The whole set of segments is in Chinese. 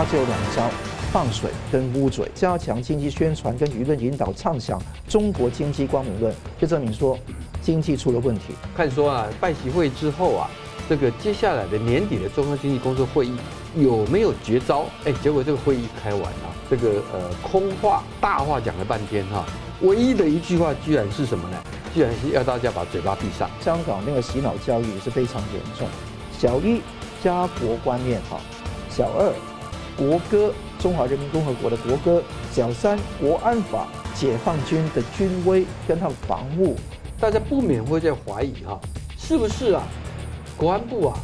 他只有两招：放水跟污嘴，加强经济宣传跟舆论引导，畅想中国经济光明论，就证明说经济出了问题。看说啊，拜习会之后啊，这个接下来的年底的中央经济工作会议有没有绝招？哎，结果这个会议开完了，这个呃空话大话讲了半天哈，唯一的一句话居然是什么呢？居然是要大家把嘴巴闭上。香港那个洗脑教育也是非常严重。小一家国观念哈，小二国歌中华人民共和国的国歌，小三国安法解放军的军威跟他们防务，大家不免会在怀疑哈，是不是啊？国安部啊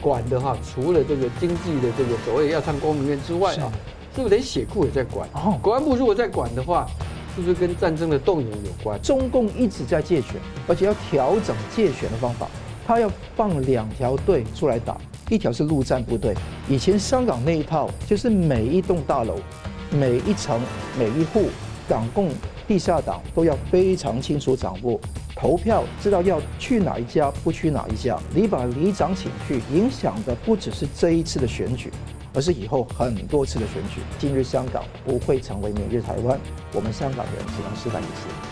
管的哈，除了这个经济的这个所谓要唱光明面之外啊，是不是连血库也在管？哦，国安部如果在管的话。是不是跟战争的动员有关？中共一直在借选，而且要调整借选的方法。他要放两条队出来打，一条是陆战部队。以前香港那一套，就是每一栋大楼、每一层、每一户港共地下党都要非常清楚掌握投票，知道要去哪一家，不去哪一家。你把里长请去，影响的不只是这一次的选举。而是以后很多次的选举，今日香港不会成为明日台湾，我们香港人只能示范一次。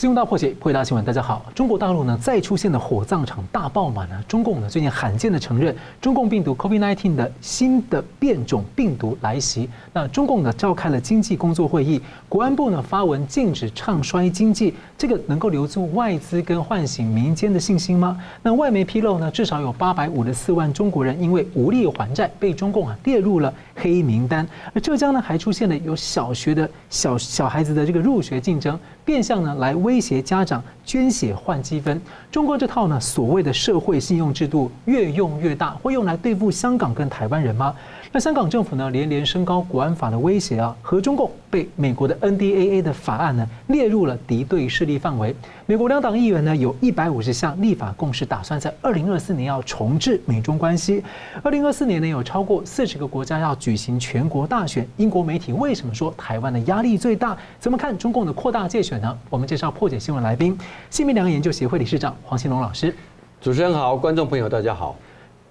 新闻大破解，破解大新闻。大家好，中国大陆呢再出现了火葬场大爆满呢。中共呢最近罕见的承认，中共病毒 COVID-19 的新的变种病毒来袭。那中共呢召开了经济工作会议，国安部呢发文禁止唱衰经济，这个能够留住外资跟唤醒民间的信心吗？那外媒披露呢，至少有八百五十四万中国人因为无力还债，被中共啊列入了黑名单。而浙江呢还出现了有小学的小小孩子的这个入学竞争，变相呢来威胁家长捐血换积分，中国这套呢所谓的社会信用制度越用越大，会用来对付香港跟台湾人吗？那香港政府呢连连升高国安法的威胁啊，和中共被美国的 NDAA 的法案呢列入了敌对势力范围。美国两党议员呢有一百五十项立法共识，打算在二零二四年要重置美中关系。二零二四年呢有超过四十个国家要举行全国大选。英国媒体为什么说台湾的压力最大？怎么看中共的扩大介选呢？我们介绍破解新闻来宾，新民两岸研究协会理事长黄庆隆老师。主持人好，观众朋友大家好。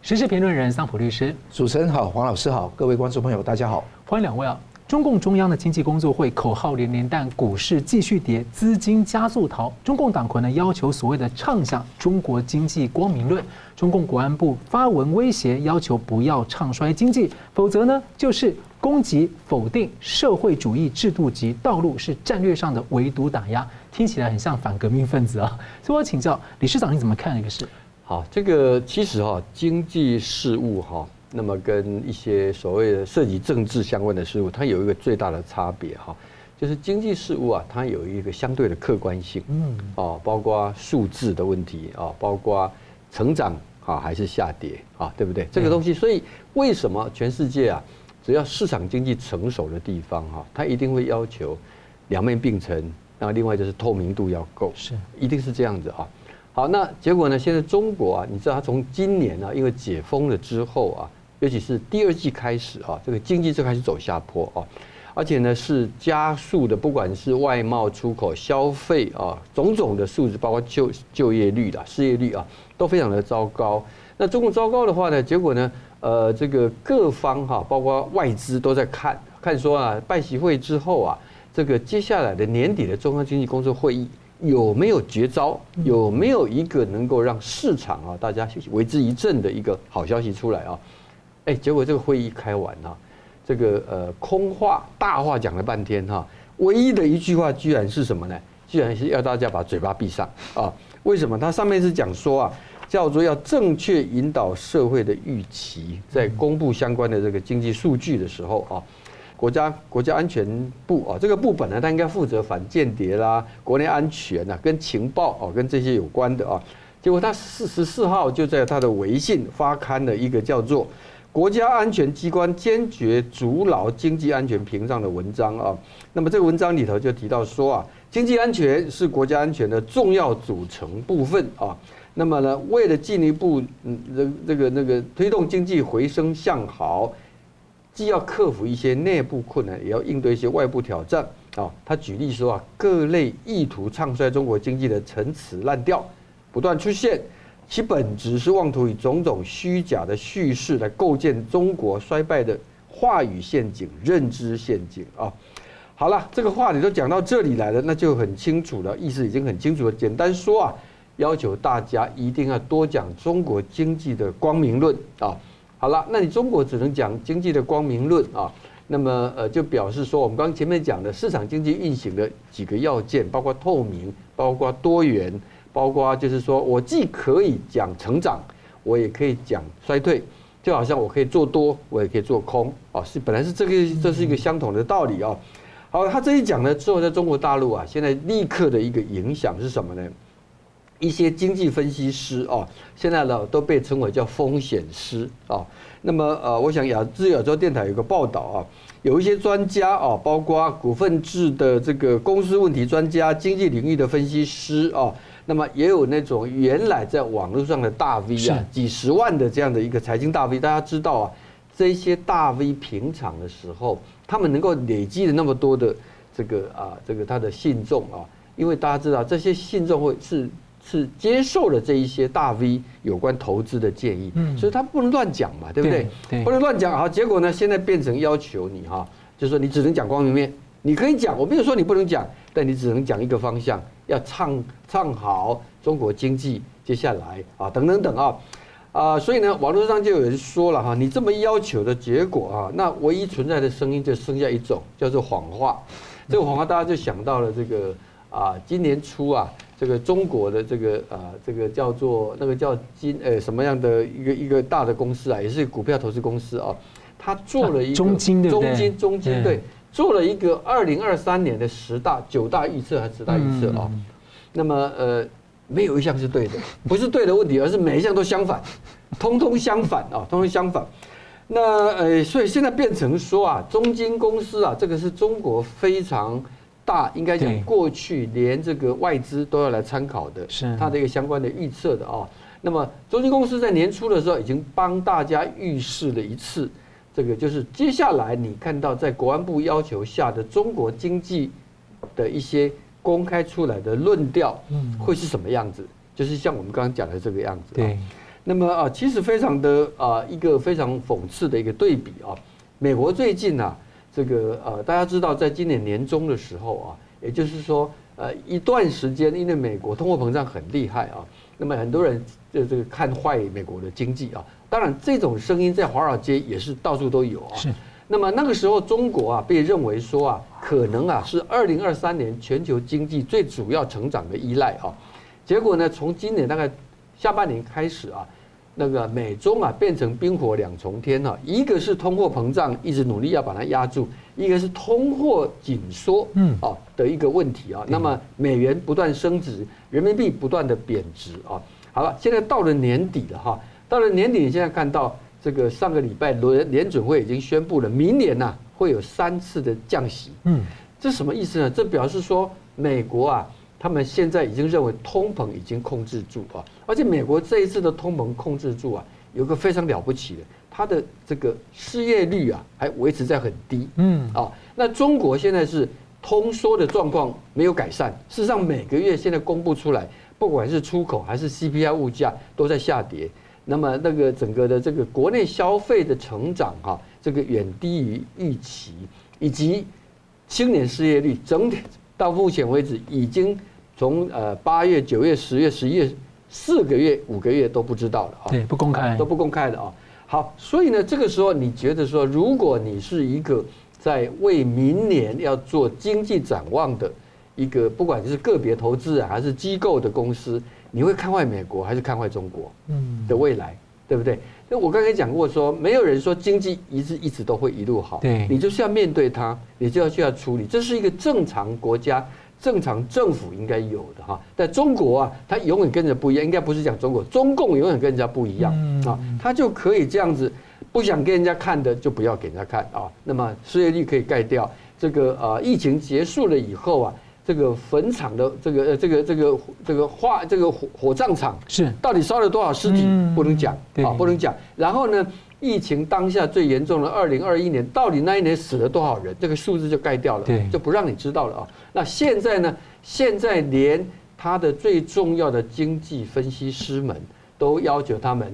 时事评论人桑普律师，主持人好，黄老师好，各位观众朋友大家好，欢迎两位啊！中共中央的经济工作会口号连连，但股市继续跌，资金加速逃。中共党魁呢要求所谓的唱响中国经济光明论，中共国安部发文威胁，要求不要唱衰经济，否则呢就是攻击否定社会主义制度及道路，是战略上的围堵打压。听起来很像反革命分子啊！所以我请教李市长，你怎么看这个事？好，这个其实哈，经济事务哈，那么跟一些所谓的涉及政治相关的事务，它有一个最大的差别哈，就是经济事务啊，它有一个相对的客观性，嗯，哦，包括数字的问题啊，包括成长啊还是下跌啊，对不对？这个东西，所以为什么全世界啊，只要市场经济成熟的地方哈，它一定会要求两面并存，那另外就是透明度要够，是，一定是这样子啊。好，那结果呢？现在中国啊，你知道，它从今年啊，因为解封了之后啊，尤其是第二季开始啊，这个经济就开始走下坡啊，而且呢是加速的，不管是外贸、出口、消费啊，种种的数字，包括就就业率的、失业率啊，都非常的糟糕。那中国糟糕的话呢，结果呢，呃，这个各方哈，包括外资都在看看说啊，拜习会之后啊，这个接下来的年底的中央经济工作会议。有没有绝招？有没有一个能够让市场啊，大家为之一振的一个好消息出来啊？哎，结果这个会议开完哈，这个呃空话大话讲了半天哈，唯一的一句话居然是什么呢？居然是要大家把嘴巴闭上啊？为什么？它上面是讲说啊，叫做要正确引导社会的预期，在公布相关的这个经济数据的时候啊。国家国家安全部啊，这个部本来他应该负责反间谍啦、国内安全呐、跟情报啊、跟这些有关的啊。结果他四十四号就在他的微信发刊了一个叫做《国家安全机关坚决筑牢经济安全屏障》的文章啊。那么这个文章里头就提到说啊，经济安全是国家安全的重要组成部分啊。那么呢，为了进一步嗯这这个那个推动经济回升向好。既要克服一些内部困难，也要应对一些外部挑战啊。他举例说啊，各类意图唱衰中国经济的陈词滥调不断出现，其本质是妄图以种种虚假的叙事来构建中国衰败的话语陷阱、认知陷阱啊。好了，这个话你都讲到这里来了，那就很清楚了，意思已经很清楚了。简单说啊，要求大家一定要多讲中国经济的光明论啊。好了，那你中国只能讲经济的光明论啊，那么呃，就表示说我们刚前面讲的市场经济运行的几个要件，包括透明，包括多元，包括就是说我既可以讲成长，我也可以讲衰退，就好像我可以做多，我也可以做空哦，是本来是这个，这是一个相同的道理啊。好，他这一讲呢之后，在中国大陆啊，现在立刻的一个影响是什么呢？一些经济分析师啊，现在呢都被称为叫风险师啊。那么呃，我想亚自由亚洲电台有个报道啊，有一些专家啊，包括股份制的这个公司问题专家、经济领域的分析师啊，那么也有那种原来在网络上的大 V 啊，几十万的这样的一个财经大 V，大家知道啊，这些大 V 平常的时候。他们能够累积的那么多的这个啊，这个他的信众啊，因为大家知道这些信众会是是接受了这一些大 V 有关投资的建议，嗯，所以他不能乱讲嘛，对不对？对，不能乱讲。好，结果呢，现在变成要求你哈，就是说你只能讲光明面，你可以讲，我没有说你不能讲，但你只能讲一个方向，要唱唱好中国经济接下来啊，等等等啊。啊，所以呢，网络上就有人说了哈，你这么要求的结果啊，那唯一存在的声音就剩下一种，叫做谎话。这个谎话大家就想到了这个啊，今年初啊，这个中国的这个啊，这个叫做那个叫金呃什么样的一个一个大的公司啊，也是股票投资公司啊，他做了一个中金对？中金中金对，做了一个二零二三年的十大九大预测还是十大预测啊？那么呃。没有一项是对的，不是对的问题，而是每一项都相反，通通相反啊，通通相反。那呃，所以现在变成说啊，中金公司啊，这个是中国非常大，应该讲过去连这个外资都要来参考的，是它的一个相关的预测的啊。那么中金公司在年初的时候已经帮大家预示了一次，这个就是接下来你看到在国安部要求下的中国经济的一些。公开出来的论调，会是什么样子？就是像我们刚刚讲的这个样子。对。那么啊，其实非常的啊，一个非常讽刺的一个对比啊。美国最近啊，这个呃，大家知道，在今年年中的时候啊，也就是说呃一段时间，因为美国通货膨胀很厉害啊，那么很多人就这个看坏美国的经济啊。当然，这种声音在华尔街也是到处都有啊。是。那么那个时候，中国啊被认为说啊，可能啊是二零二三年全球经济最主要成长的依赖啊。结果呢，从今年大概下半年开始啊，那个美中啊变成冰火两重天哈。一个是通货膨胀一直努力要把它压住，一个是通货紧缩嗯啊的一个问题啊。那么美元不断升值，人民币不断的贬值啊。好了，现在到了年底了哈，到了年底，你现在看到。这个上个礼拜联联准会已经宣布了，明年呐会有三次的降息。嗯，这什么意思呢？这表示说美国啊，他们现在已经认为通膨已经控制住啊，而且美国这一次的通膨控制住啊，有个非常了不起的，它的这个失业率啊还维持在很低。嗯，啊，那中国现在是通缩的状况没有改善，事实上每个月现在公布出来，不管是出口还是 CPI 物价都在下跌。那么那个整个的这个国内消费的成长哈，这个远低于预期，以及青年失业率整体到目前为止已经从呃八月、九月、十月、十一月四个月、五个月都不知道的啊，对，不公开，都不公开的啊。好，所以呢，这个时候你觉得说，如果你是一个在为明年要做经济展望的一个，不管是个别投资人还是机构的公司。你会看坏美国还是看坏中国？嗯，的未来，对不对？那我刚才讲过说，没有人说经济一直一直都会一路好。对，你就是要面对它，你就要去要处理，这是一个正常国家、正常政府应该有的哈。在中国啊，它永远跟着不一样，应该不是讲中国，中共永远跟人家不一样啊，它就可以这样子，不想给人家看的就不要给人家看啊。那么失业率可以盖掉，这个呃疫情结束了以后啊。这个坟场的这个呃这个这个这个化这个火火葬场是到底烧了多少尸体不能讲啊不能讲。然后呢，疫情当下最严重的二零二一年，到底那一年死了多少人？这个数字就盖掉了，就不让你知道了啊。那现在呢？现在连他的最重要的经济分析师们都要求他们，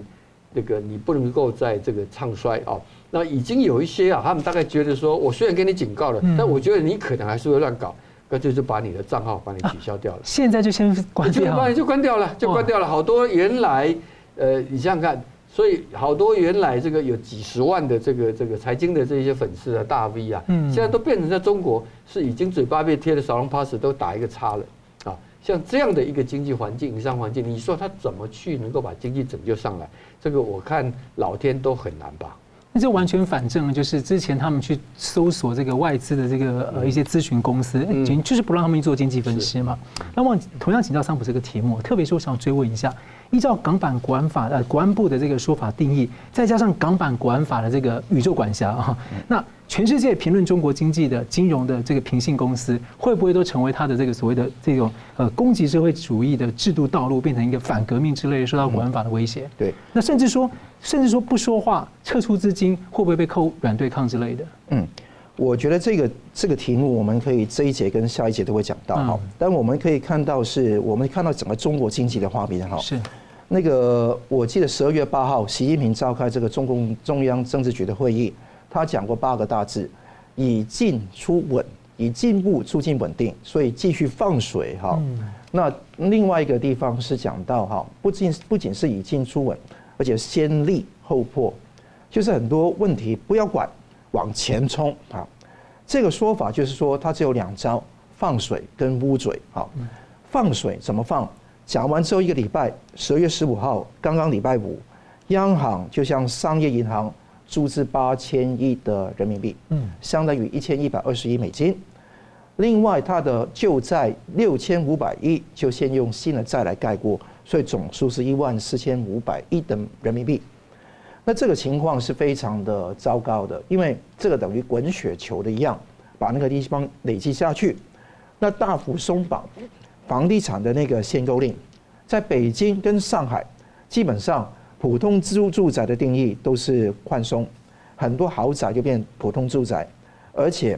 这个你不能够在这个唱衰啊。那已经有一些啊，他们大概觉得说，我虽然给你警告了，但我觉得你可能还是会乱搞，那就是把你的账号把你取消掉了。现在就先关掉，就关掉了，就关掉了。好多原来，呃，你想想看。所以好多原来这个有几十万的这个这个财经的这些粉丝啊，大 V 啊，现在都变成在中国是已经嘴巴被贴的小龙 pass 都打一个叉了啊！像这样的一个经济环境、营商环境，你说他怎么去能够把经济拯救上来？这个我看老天都很难吧。那这完全反正就是之前他们去搜索这个外资的这个呃一些咨询公司，就是不让他们去做经济分析嘛。那么同样请教桑普这个题目，特别是我想追问一下。依照港版国安法呃国安部的这个说法定义，再加上港版国安法的这个宇宙管辖啊，那全世界评论中国经济的金融的这个平信公司，会不会都成为他的这个所谓的这种呃攻击社会主义的制度道路，变成一个反革命之类的，受到国安法的威胁？对，那甚至说，甚至说不说话，撤出资金，会不会被扣软对抗之类的？嗯。我觉得这个这个题目，我们可以这一节跟下一节都会讲到哈。但我们可以看到，是我们看到整个中国经济的画面哈。是。那个我记得十二月八号，习近平召开这个中共中央政治局的会议，他讲过八个大字：以进出稳，以进步促进稳定。所以继续放水哈。那另外一个地方是讲到哈，不仅不仅是以进出稳，而且先立后破，就是很多问题不要管。往前冲啊！这个说法就是说，它只有两招：放水跟捂嘴。好，放水怎么放？讲完之后一个礼拜，十二月十五号，刚刚礼拜五，央行就向商业银行注资八千亿的人民币，嗯，相当于一千一百二十亿美金。另外，它的旧债六千五百亿就先用新的债来盖过，所以总数是一万四千五百亿的人民币。那这个情况是非常的糟糕的，因为这个等于滚雪球的一样，把那个地方累积下去，那大幅松绑房地产的那个限购令，在北京跟上海，基本上普通自住住宅的定义都是宽松，很多豪宅就变普通住宅，而且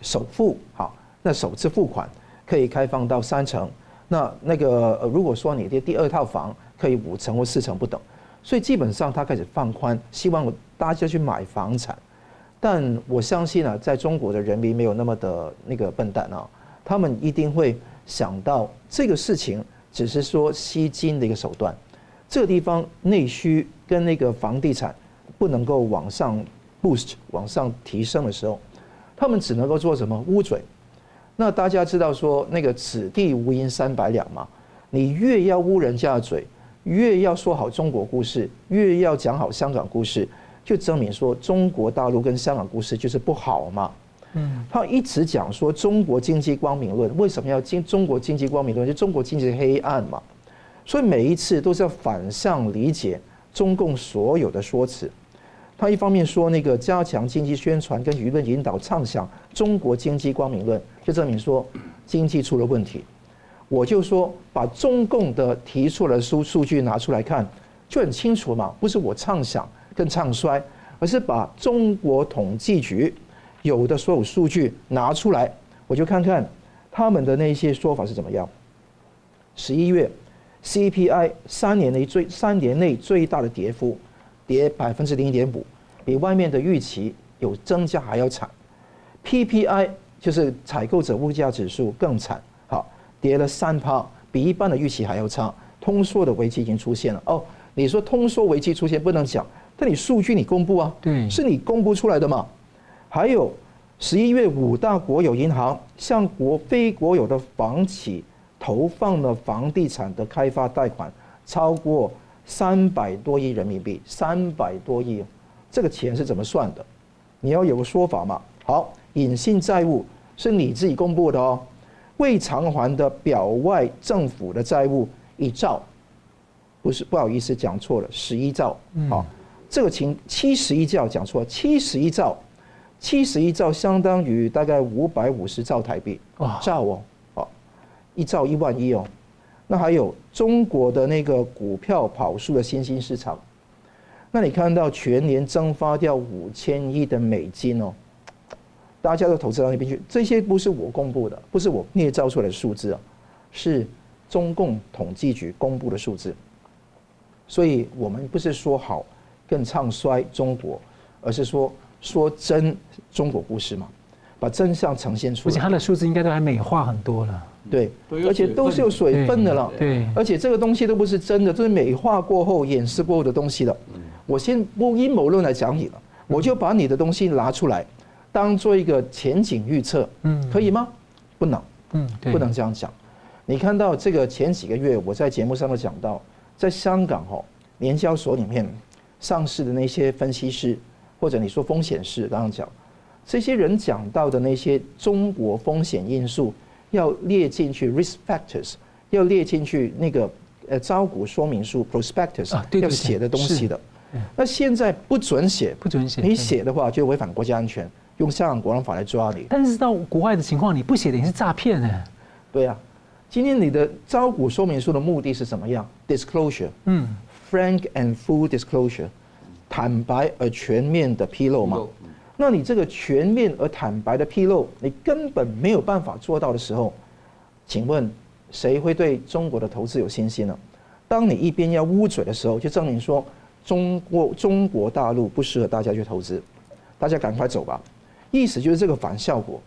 首付好，那首次付款可以开放到三成，那那个如果说你的第二套房可以五成或四成不等。所以基本上他开始放宽，希望大家去买房产。但我相信啊，在中国的人民没有那么的那个笨蛋啊，他们一定会想到这个事情只是说吸金的一个手段。这个地方内需跟那个房地产不能够往上 boost 往上提升的时候，他们只能够做什么？捂嘴。那大家知道说那个此地无银三百两嘛，你越要捂人家的嘴。越要说好中国故事，越要讲好香港故事，就证明说中国大陆跟香港故事就是不好嘛。嗯，他一直讲说中国经济光明论，为什么要经中国经济光明论？就中国经济黑暗嘛。所以每一次都是要反向理解中共所有的说辞。他一方面说那个加强经济宣传跟舆论引导，畅想中国经济光明论，就证明说经济出了问题。我就说，把中共的提出来的数数据拿出来看，就很清楚嘛。不是我畅想跟唱衰，而是把中国统计局有的所有数据拿出来，我就看看他们的那些说法是怎么样。十一月 CPI 三年内最三年内最大的跌幅，跌百分之零点五，比外面的预期有增加还要惨。PPI 就是采购者物价指数更惨。跌了三趴，比一般的预期还要差。通缩的危机已经出现了。哦，你说通缩危机出现不能讲，但你数据你公布啊，对，是你公布出来的嘛？还有十一月五大国有银行向国非国有的房企投放了房地产的开发贷款超过三百多亿人民币，三百多亿，这个钱是怎么算的？你要有个说法嘛。好，隐性债务是你自己公布的哦。未偿还的表外政府的债务一兆，不是，不好意思讲错了，十一兆。好，这个情七十一兆讲错，七十一兆，七十一兆相当于大概五百五十兆台币。哇，兆哦，好，一兆一万一哦。那还有中国的那个股票跑输的新兴市场，那你看到全年蒸发掉五千亿的美金哦。大家都投资到那边去，这些不是我公布的，不是我捏造出来的数字啊，是中共统计局公布的数字。所以我们不是说好更唱衰中国，而是说说真中国故事嘛，把真相呈现出来。而且它的数字应该都还美化很多了。对，而且都是有水分的了。对，而且这个东西都不是真的，都是美化过后、掩饰过后的东西了。我先不阴谋论来讲你了，我就把你的东西拿出来，当做一个前景预测。嗯，可以吗？不能。嗯，不能这样讲。你看到这个前几个月，我在节目上都讲到，在香港哦联交所里面上市的那些分析师，或者你说风险师，刚刚讲这些人讲到的那些中国风险因素，要列进去 risk factors，要列进去那个呃招股说明书 prospectus 要写的东西的。那现在不准写，不准写，你写的话就违反国家安全，用香港国安法来抓你。但是到国外的情况，你不写等于是诈骗呢？对呀。今天你的招股说明书的目的是什么样？Disclosure，嗯，frank and full disclosure，坦白而全面的披露嘛。那你这个全面而坦白的披露，你根本没有办法做到的时候，请问谁会对中国的投资有信心呢？当你一边要捂嘴的时候，就证明说中国中国大陆不适合大家去投资，大家赶快走吧。意思就是这个反效果，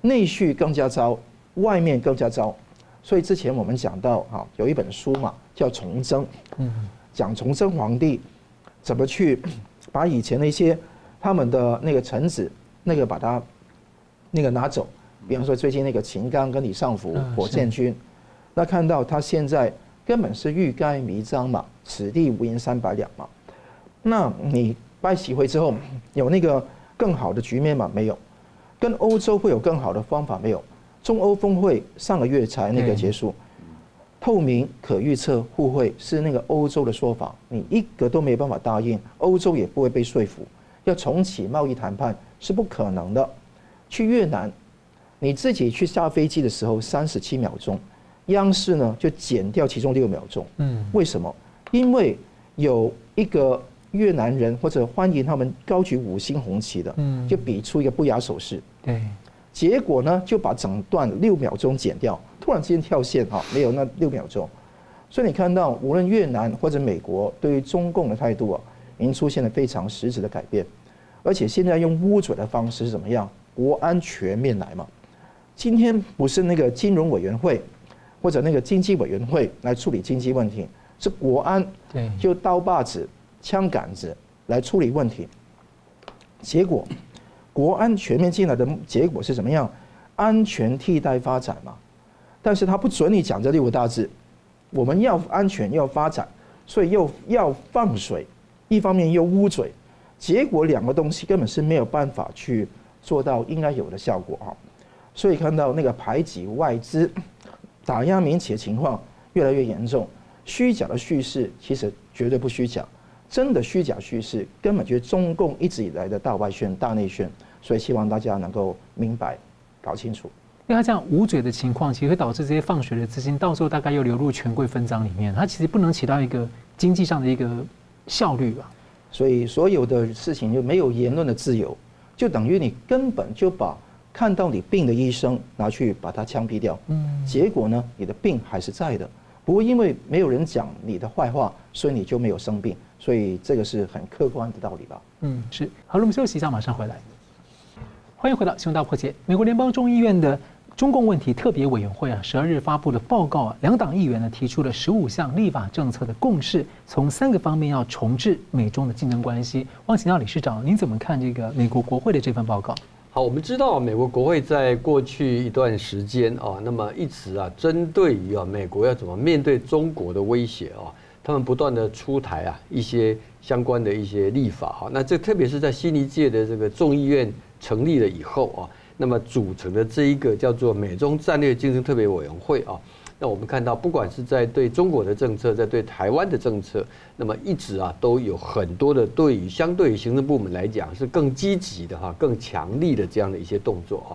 内需更加糟，外面更加糟。所以之前我们讲到哈，有一本书嘛，叫《崇祯》，讲崇祯皇帝怎么去把以前那些他们的那个臣子那个把他那个拿走，比方说最近那个秦刚跟李尚福火箭军，那看到他现在根本是欲盖弥彰嘛，此地无银三百两嘛，那你拜习会之后有那个更好的局面吗？没有，跟欧洲会有更好的方法没有？中欧峰会上个月才那个结束，透明、可预测、互惠是那个欧洲的说法，你一个都没办法答应，欧洲也不会被说服，要重启贸易谈判是不可能的。去越南，你自己去下飞机的时候三十七秒钟，央视呢就减掉其中六秒钟。嗯，为什么？因为有一个越南人或者欢迎他们高举五星红旗的，嗯，就比出一个不雅手势。对。结果呢，就把整段六秒钟剪掉，突然之间跳线哈，没有那六秒钟。所以你看到，无论越南或者美国对于中共的态度啊，已经出现了非常实质的改变。而且现在用污嘴的方式是怎么样？国安全面来嘛。今天不是那个金融委员会或者那个经济委员会来处理经济问题，是国安就刀把子、枪杆子来处理问题。结果。国安全面进来的结果是怎么样？安全替代发展嘛，但是他不准你讲这六个大字。我们要安全要发展，所以又要放水，一方面又捂嘴，结果两个东西根本是没有办法去做到应该有的效果啊。所以看到那个排挤外资、打压民企的情况越来越严重，虚假的叙事其实绝对不虚假，真的虚假叙事根本就是中共一直以来的大外宣、大内宣。所以希望大家能够明白、搞清楚。因为他这样捂嘴的情况，其实会导致这些放水的资金，到时候大概又流入权贵分赃里面。它其实不能起到一个经济上的一个效率吧。所以所有的事情就没有言论的自由，就等于你根本就把看到你病的医生拿去把他枪毙掉。嗯。结果呢，你的病还是在的。不过因为没有人讲你的坏话，所以你就没有生病。所以这个是很客观的道理吧。嗯，是。好了，我们休息一下，马上回来。欢迎回到《新闻大破解》。美国联邦众议院的中共问题特别委员会啊，十二日发布的报告啊，两党议员呢提出了十五项立法政策的共识，从三个方面要重置美中的竞争关系。汪请教理事长，您怎么看这个美国国会的这份报告？我们知道美国国会在过去一段时间啊，那么一直啊，针对于啊美国要怎么面对中国的威胁啊，他们不断的出台啊一些相关的一些立法哈。那这特别是在新一届的这个众议院。成立了以后啊，那么组成的这一个叫做美中战略竞争特别委员会啊，那我们看到，不管是在对中国的政策，在对台湾的政策，那么一直啊都有很多的对于相对于行政部门来讲是更积极的哈，更强力的这样的一些动作啊。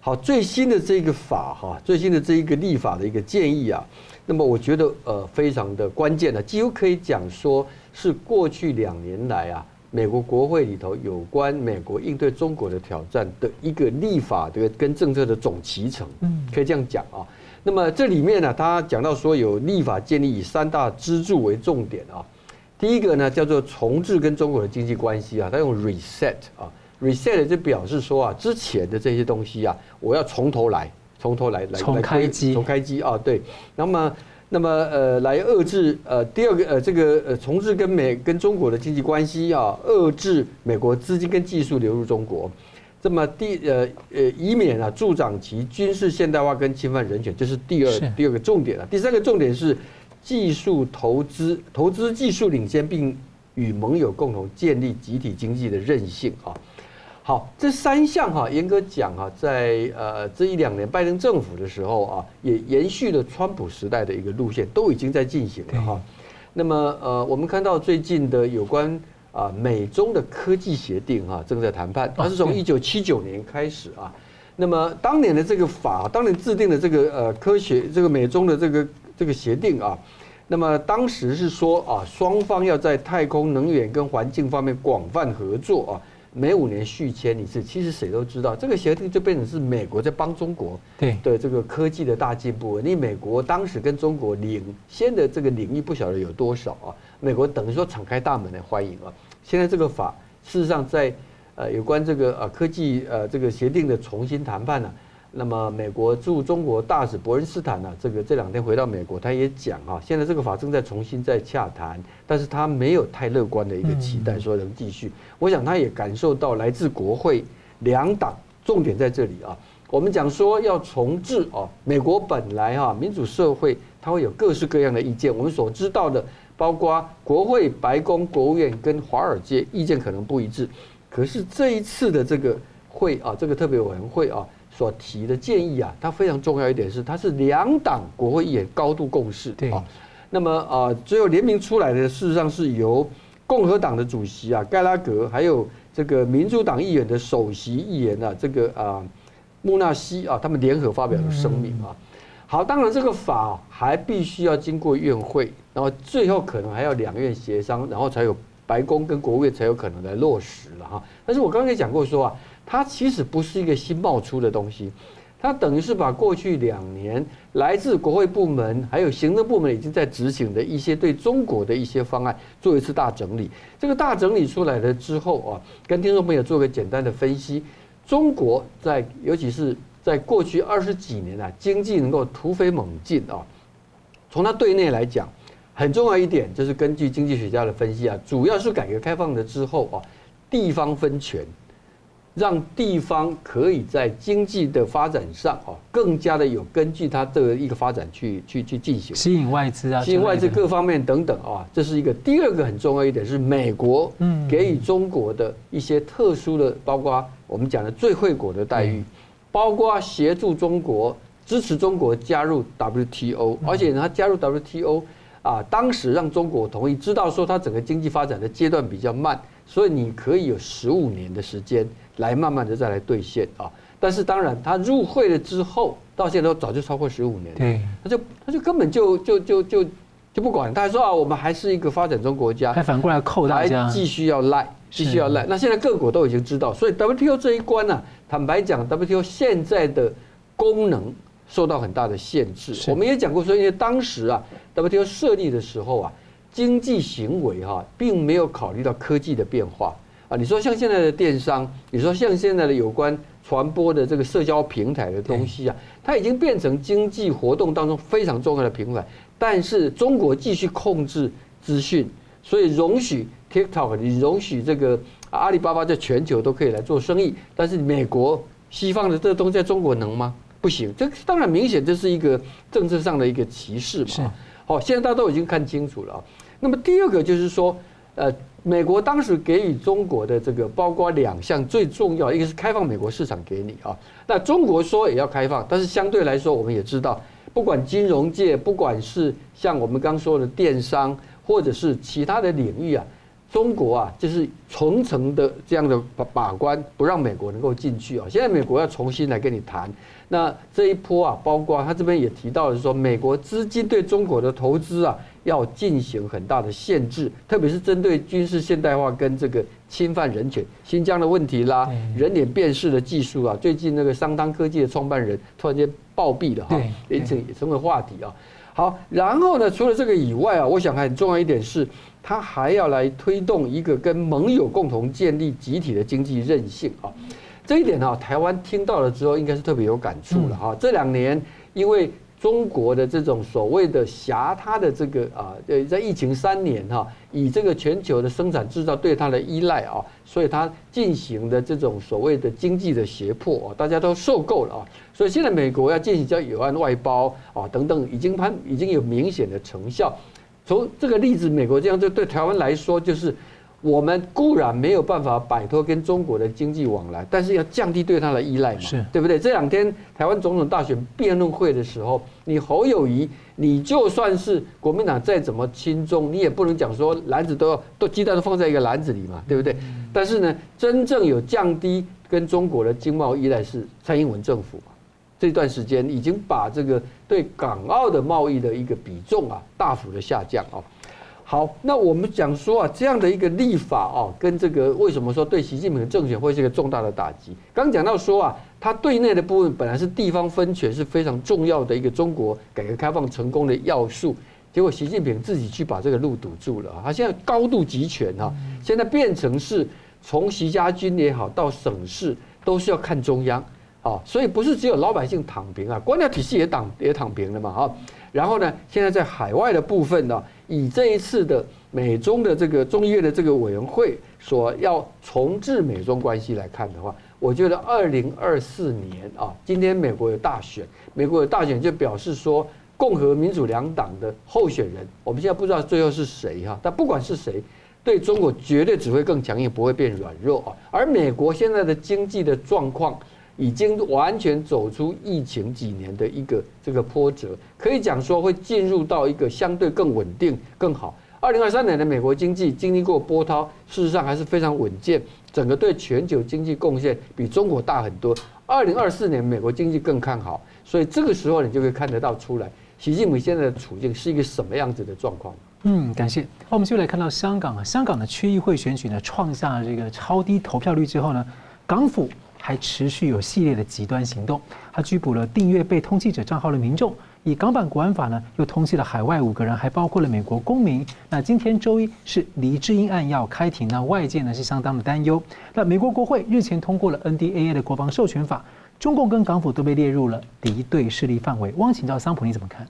好，最新的这个法哈，最新的这一个立法的一个建议啊，那么我觉得呃非常的关键的，几乎可以讲说是过去两年来啊。美国国会里头有关美国应对中国的挑战的一个立法的跟政策的总集成，嗯，可以这样讲啊。那么这里面呢，他讲到说有立法建立以三大支柱为重点啊。第一个呢叫做重置跟中国的经济关系啊，他用 reset 啊，reset 就表示说啊，之前的这些东西啊，我要从头来，从头来来重开机，重开机啊，对，那么。那么呃，来遏制呃，第二个呃，这个呃，重置跟美跟中国的经济关系啊，遏制美国资金跟技术流入中国，这么第呃呃，以免啊助长其军事现代化跟侵犯人权，这是第二是第二个重点了。第三个重点是技术投资，投资技术领先，并与盟友共同建立集体经济的韧性啊。好，这三项哈，严格讲哈，在呃这一两年拜登政府的时候啊，也延续了川普时代的一个路线，都已经在进行了哈。那么呃，我们看到最近的有关啊美中的科技协定啊，正在谈判，它是从一九七九年开始啊。那么当年的这个法，当年制定的这个呃科学这个美中的这个这个协定啊，那么当时是说啊，双方要在太空、能源跟环境方面广泛合作啊。每五年续签一次，其实谁都知道，这个协定就变成是美国在帮中国对的这个科技的大进步。你美国当时跟中国领先的这个领域不晓得有多少啊？美国等于说敞开大门来欢迎啊。现在这个法事实上在呃有关这个呃科技呃这个协定的重新谈判呢。那么，美国驻中国大使伯恩斯坦呢，这个这两天回到美国，他也讲啊，现在这个法正在重新再洽谈，但是他没有太乐观的一个期待，说能继续。我想他也感受到来自国会两党，重点在这里啊。我们讲说要重置啊，美国本来哈民主社会，它会有各式各样的意见。我们所知道的，包括国会、白宫、国务院跟华尔街意见可能不一致，可是这一次的这个会啊，这个特别委员会啊。所提的建议啊，它非常重要一点是，它是两党国会议员高度共识。对啊，那么啊，最后联名出来的，事实上是由共和党的主席啊盖拉格，还有这个民主党议员的首席议员啊，这个啊穆纳西啊，他们联合发表的声明啊。好，当然这个法还必须要经过院会，然后最后可能还要两院协商，然后才有白宫跟国务院才有可能来落实了哈。但是我刚才讲过说啊。它其实不是一个新冒出的东西，它等于是把过去两年来自国会部门还有行政部门已经在执行的一些对中国的一些方案做一次大整理。这个大整理出来了之后啊，跟听众朋友做个简单的分析。中国在尤其是在过去二十几年啊，经济能够突飞猛进啊。从它对内来讲，很重要一点就是根据经济学家的分析啊，主要是改革开放了之后啊，地方分权。让地方可以在经济的发展上啊，更加的有根据它的一个发展去去去进行，吸引外资啊，吸引外资各方面等等啊，这是一个第二个很重要一点是美国给予中国的一些特殊的，包括我们讲的最惠国的待遇，包括协助中国支持中国加入 WTO，而且它加入 WTO 啊，当时让中国同意，知道说它整个经济发展的阶段比较慢，所以你可以有十五年的时间。来慢慢的再来兑现啊，但是当然它入会了之后，到现在都早就超过十五年了，对，他就他就根本就就就就就不管，他还说啊，我们还是一个发展中国家，还反过来扣大家，继续要赖，继续要赖。那现在各国都已经知道，所以 WTO 这一关呢，坦白讲，WTO 现在的功能受到很大的限制。我们也讲过说，因为当时啊，WTO 设立的时候啊，经济行为哈，并没有考虑到科技的变化。啊，你说像现在的电商，你说像现在的有关传播的这个社交平台的东西啊，它已经变成经济活动当中非常重要的平台。但是中国继续控制资讯，所以容许 TikTok，你容许这个阿里巴巴在全球都可以来做生意。但是美国西方的这个东西在中国能吗？不行。这当然明显这是一个政治上的一个歧视嘛。好，现在大家都已经看清楚了啊。那么第二个就是说，呃。美国当时给予中国的这个，包括两项最重要，一个是开放美国市场给你啊。那中国说也要开放，但是相对来说，我们也知道，不管金融界，不管是像我们刚说的电商，或者是其他的领域啊，中国啊就是层层的这样的把把关，不让美国能够进去啊。现在美国要重新来跟你谈，那这一波啊，包括他这边也提到的是说，美国资金对中国的投资啊。要进行很大的限制，特别是针对军事现代化跟这个侵犯人权、新疆的问题啦，人脸辨识的技术啊，最近那个商汤科技的创办人突然间暴毙了哈，也成也成为话题啊。好，然后呢，除了这个以外啊，我想很重要一点是，他还要来推动一个跟盟友共同建立集体的经济韧性啊。这一点哈，台湾听到了之后，应该是特别有感触了哈。这两年因为中国的这种所谓的挟他的这个啊，呃，在疫情三年哈，以这个全球的生产制造对他的依赖啊，所以他进行的这种所谓的经济的胁迫啊，大家都受够了啊。所以现在美国要进行叫友岸外包啊等等，已经判已经有明显的成效。从这个例子，美国这样就对台湾来说就是。我们固然没有办法摆脱跟中国的经济往来，但是要降低对它的依赖嘛，是对不对？这两天台湾总统大选辩论会的时候，你侯友谊，你就算是国民党再怎么亲中，你也不能讲说篮子都要都鸡蛋都放在一个篮子里嘛，对不对？但是呢，真正有降低跟中国的经贸依赖是蔡英文政府嘛，这段时间已经把这个对港澳的贸易的一个比重啊大幅的下降啊。好，那我们讲说啊，这样的一个立法啊，跟这个为什么说对习近平的政权会是一个重大的打击？刚讲到说啊，他对内的部分本来是地方分权是非常重要的一个中国改革开放成功的要素，结果习近平自己去把这个路堵住了啊，他现在高度集权啊，现在变成是从习家军也好到省市都是要看中央啊，所以不是只有老百姓躺平啊，官僚体系也躺也躺平了嘛啊，然后呢，现在在海外的部分呢。以这一次的美中的这个众议院的这个委员会所要重置美中关系来看的话，我觉得二零二四年啊，今天美国有大选，美国有大选就表示说共和民主两党的候选人，我们现在不知道最后是谁哈，但不管是谁，对中国绝对只会更强硬，不会变软弱啊。而美国现在的经济的状况。已经完全走出疫情几年的一个这个波折，可以讲说会进入到一个相对更稳定、更好。二零二三年的美国经济经历过波涛，事实上还是非常稳健，整个对全球经济贡献比中国大很多。二零二四年美国经济更看好，所以这个时候你就可以看得到出来，习近平现在的处境是一个什么样子的状况。嗯，感谢。我们就来看到香港啊，香港的区议会选举呢，创下这个超低投票率之后呢，港府。还持续有系列的极端行动，他拘捕了订阅被通缉者账号的民众，以港版国安法呢又通缉了海外五个人，还包括了美国公民。那今天周一是黎智英案要开庭，那外界呢是相当的担忧。那美国国会日前通过了 NDAA 的国防授权法，中共跟港府都被列入了敌对势力范围。汪请教桑普你怎么看？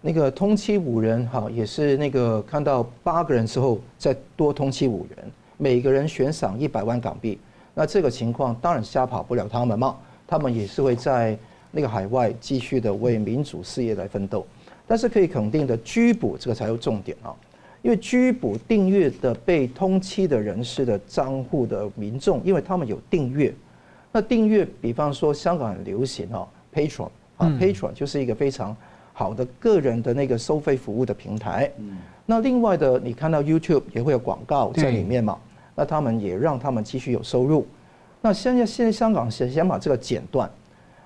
那个通缉五人哈，也是那个看到八个人之后再多通缉五人，每个人悬赏一百万港币。那这个情况当然吓跑不了他们嘛，他们也是会在那个海外继续的为民主事业来奋斗。但是可以肯定的，拘捕这个才有重点啊，因为拘捕订阅的被通缉的人士的账户的民众，因为他们有订阅。那订阅，比方说香港很流行哦，Patreon 啊，Patreon 就是一个非常好的个人的那个收费服务的平台。那另外的，你看到 YouTube 也会有广告在里面嘛？那他们也让他们继续有收入。那现在现在香港想想把这个剪断，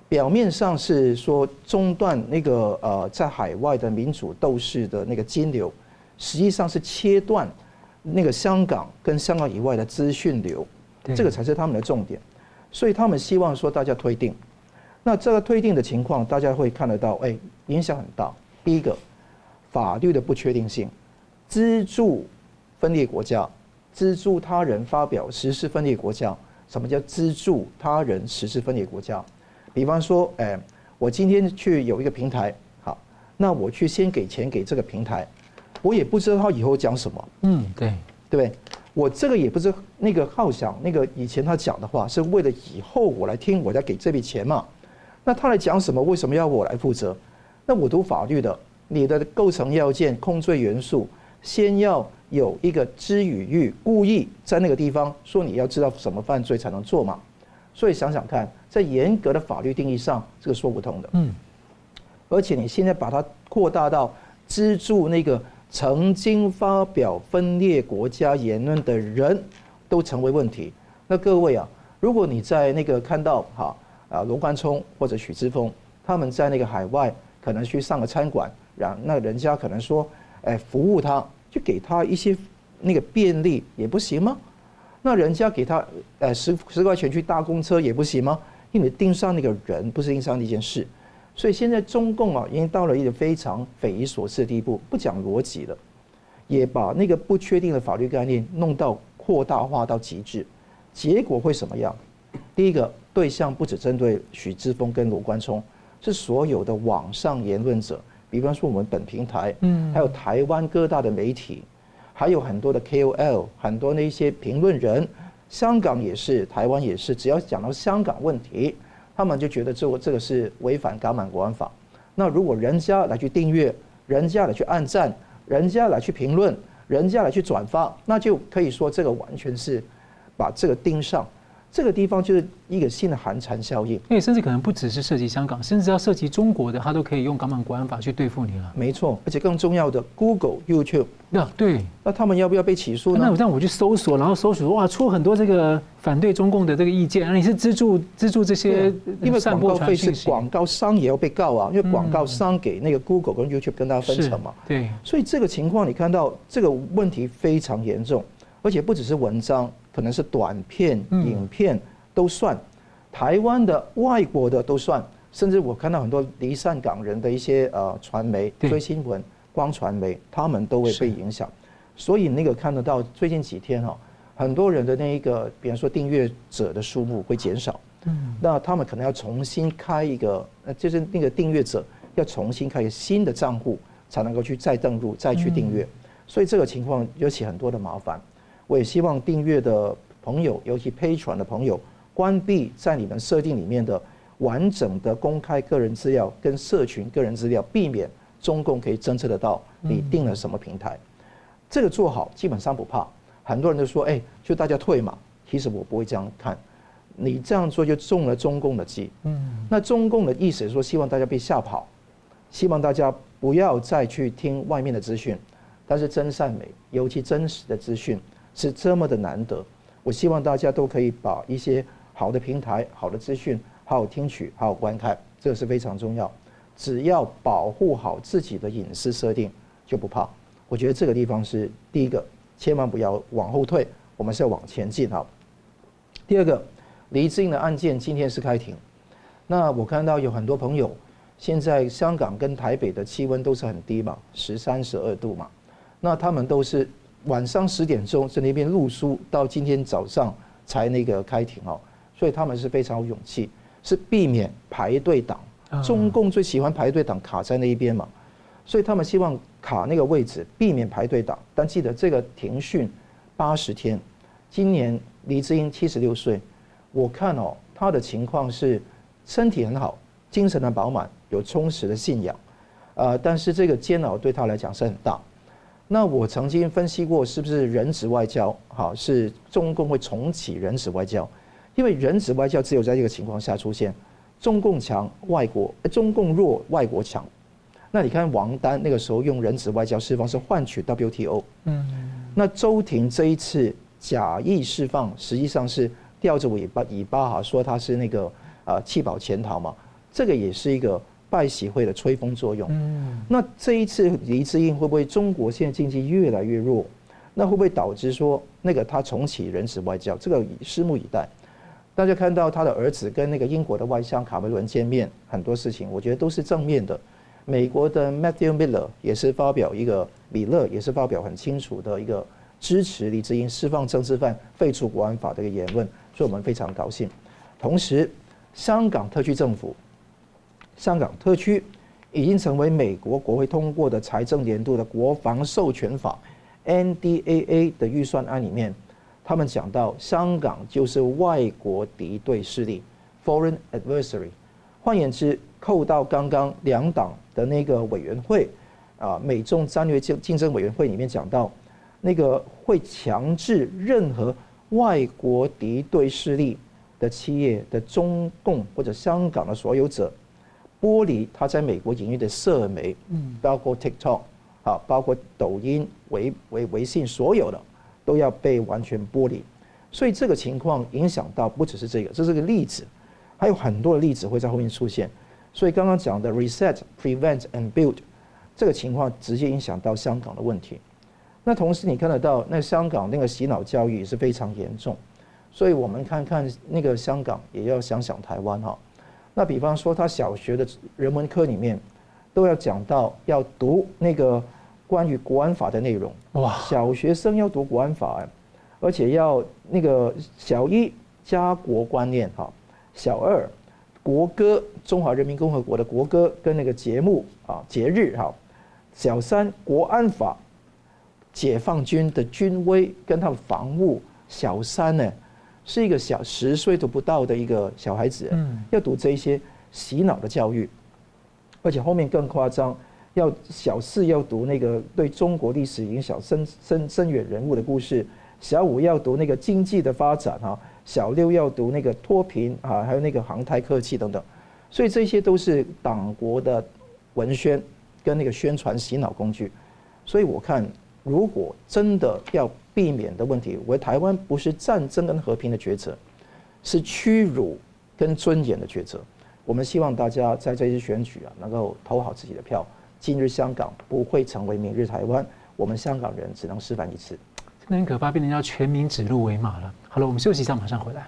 表面上是说中断那个呃在海外的民主斗士的那个金流，实际上是切断那个香港跟香港以外的资讯流，这个才是他们的重点。所以他们希望说大家推定，那这个推定的情况大家会看得到，哎，影响很大。第一个，法律的不确定性，资助分裂国家。资助他人发表实施分裂国家，什么叫资助他人实施分裂国家？比方说，哎，我今天去有一个平台，好，那我去先给钱给这个平台，我也不知道他以后讲什么，嗯，对，对不对？我这个也不是那个好想那个以前他讲的话，是为了以后我来听，我再给这笔钱嘛。那他来讲什么？为什么要我来负责？那我读法律的，你的构成要件、控罪元素，先要。有一个知与欲，故意在那个地方说你要知道什么犯罪才能做嘛？所以想想看，在严格的法律定义上，这个说不通的。嗯。而且你现在把它扩大到资助那个曾经发表分裂国家言论的人，都成为问题。那各位啊，如果你在那个看到哈啊罗冠聪或者许志峰他们在那个海外可能去上个餐馆，然那人家可能说，哎，服务他。就给他一些那个便利也不行吗？那人家给他呃十十块钱去搭公车也不行吗？因为盯上那个人不是盯上那件事，所以现在中共啊已经到了一个非常匪夷所思的地步，不讲逻辑了。也把那个不确定的法律概念弄到扩大化到极致，结果会什么样？第一个对象不只针对许志峰跟罗冠聪，是所有的网上言论者，比方说我们本平台，嗯，还有台湾各大的媒体，还有很多的 KOL，很多那些评论人，香港也是，台湾也是，只要讲到香港问题，他们就觉得这个这个是违反港版国安法。那如果人家来去订阅，人家来去按赞，人家来去评论，人家来去转发，那就可以说这个完全是把这个盯上。这个地方就是一个新的寒蝉效应，因为甚至可能不只是涉及香港，甚至要涉及中国的，他都可以用港版国安法去对付你了。没错，而且更重要的，Google、YouTube，那对，那他们要不要被起诉呢？那我让我去搜索，然后搜索哇，出很多这个反对中共的这个意见，你是资助资助这些，因为广告费是广告商也要被告啊，因为广告商给那个 Google 跟 YouTube 跟大家分成嘛。对，所以这个情况你看到这个问题非常严重，而且不只是文章。可能是短片、影片都算，台湾的、外国的都算，甚至我看到很多离散港人的一些呃传媒、追新闻、光传媒，他们都会被影响。所以那个看得到最近几天哈，很多人的那一个，比方说订阅者的数目会减少，嗯，那他们可能要重新开一个，呃，就是那个订阅者要重新开一个新的账户才能够去再登录、再去订阅，所以这个情况尤其很多的麻烦。我也希望订阅的朋友，尤其 Patreon 的朋友，关闭在你们设定里面的完整的公开个人资料跟社群个人资料，避免中共可以侦测得到你订了什么平台。这个做好基本上不怕。很多人都说，哎，就大家退嘛。其实我不会这样看，你这样做就中了中共的计。嗯。那中共的意思是说，希望大家被吓跑，希望大家不要再去听外面的资讯。但是真善美，尤其真实的资讯。是这么的难得，我希望大家都可以把一些好的平台、好的资讯好好听取、好好观看，这是非常重要。只要保护好自己的隐私设定，就不怕。我觉得这个地方是第一个，千万不要往后退，我们是要往前进哈。第二个，黎智英的案件今天是开庭，那我看到有很多朋友，现在香港跟台北的气温都是很低嘛，十三、十二度嘛，那他们都是。晚上十点钟在那边录书，到今天早上才那个开庭哦，所以他们是非常有勇气，是避免排队党。中共最喜欢排队党卡在那一边嘛，所以他们希望卡那个位置，避免排队党。但记得这个庭训八十天，今年黎智英七十六岁，我看哦，他的情况是身体很好，精神很饱满，有充实的信仰，呃，但是这个煎熬对他来讲是很大。那我曾经分析过，是不是人质外交？好，是中共会重启人质外交，因为人质外交只有在这个情况下出现，中共强，外国，中共弱，外国强。那你看王丹那个时候用人质外交释放是换取 WTO，嗯，那周婷这一次假意释放，实际上是吊着尾巴尾巴哈，说他是那个啊弃保潜逃嘛，这个也是一个。拜喜会的吹风作用，嗯，那这一次黎智英会不会中国现在经济越来越弱？那会不会导致说那个他重启人质外交？这个拭目以待。大家看到他的儿子跟那个英国的外相卡梅伦见面，很多事情我觉得都是正面的。美国的 Matthew Miller 也是发表一个，米勒也是发表很清楚的一个支持黎智英释放政治犯、废除国安法的一个言论，所以我们非常高兴。同时，香港特区政府。香港特区已经成为美国国会通过的财政年度的国防授权法 （NDAA） 的预算案里面，他们讲到香港就是外国敌对势力 （Foreign Adversary）。换言之，扣到刚刚两党的那个委员会啊，美中战略竞竞争委员会里面讲到，那个会强制任何外国敌对势力的企业的中共或者香港的所有者。剥离它在美国营运的社媒，嗯包括 TikTok，啊，包括抖音、微微微信，所有的都要被完全剥离。所以这个情况影响到不只是这个，这是个例子，还有很多的例子会在后面出现。所以刚刚讲的 Reset、Prevent and Build 这个情况直接影响到香港的问题。那同时你看得到，那香港那个洗脑教育也是非常严重。所以我们看看那个香港，也要想想台湾哈。那比方说，他小学的人文科里面都要讲到要读那个关于国安法的内容。哇，小学生要读国安法，而且要那个小一家国观念哈，小二国歌，中华人民共和国的国歌跟那个节目啊节日哈，小三国安法，解放军的军威跟他们防务，小三呢是一个小十岁都不到的一个小孩子，要读这些洗脑的教育，而且后面更夸张。要小四要读那个对中国历史影响深深深远人物的故事，小五要读那个经济的发展哈，小六要读那个脱贫啊，还有那个航太科技等等，所以这些都是党国的文宣跟那个宣传洗脑工具。所以我看，如果真的要避免的问题，为台湾不是战争跟和平的抉择，是屈辱跟尊严的抉择。我们希望大家在这次选举啊，能够投好自己的票。今日香港不会成为明日台湾，我们香港人只能示范一次。真的很可怕，变成要全民指鹿为马了。好了，我们休息一下，马上回来。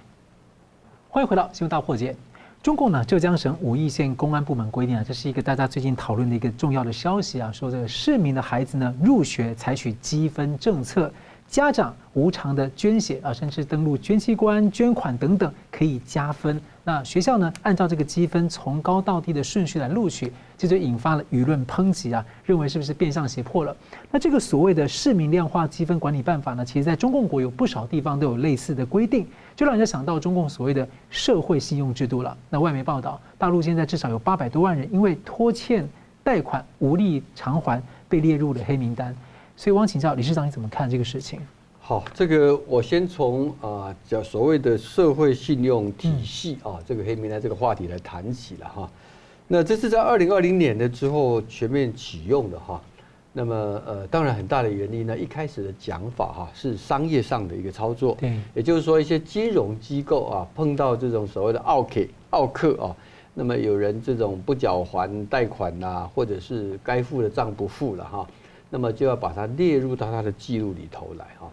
欢迎回到新闻大破解。中共呢，浙江省武义县公安部门规定啊，这是一个大家最近讨论的一个重要的消息啊，说这个市民的孩子呢入学采取积分政策。家长无偿的捐血啊，甚至登录捐器官、捐款等等，可以加分。那学校呢，按照这个积分从高到低的顺序来录取，这就引发了舆论抨击啊，认为是不是变相胁迫了？那这个所谓的市民量化积分管理办法呢，其实在中共国有不少地方都有类似的规定，就让人家想到中共所谓的社会信用制度了。那外媒报道，大陆现在至少有八百多万人因为拖欠贷款无力偿还，被列入了黑名单。所以，我想请教理事长，你怎么看这个事情？好，这个我先从啊，叫所谓的社会信用体系啊，这个黑名单这个话题来谈起了哈。那这是在二零二零年的之后全面启用的哈。那么呃，当然很大的原因呢，一开始的讲法哈是商业上的一个操作，对，也就是说一些金融机构啊碰到这种所谓的奥客奥克啊，那么有人这种不缴还贷款呐，或者是该付的账不付了哈。那么就要把它列入到它的记录里头来哈。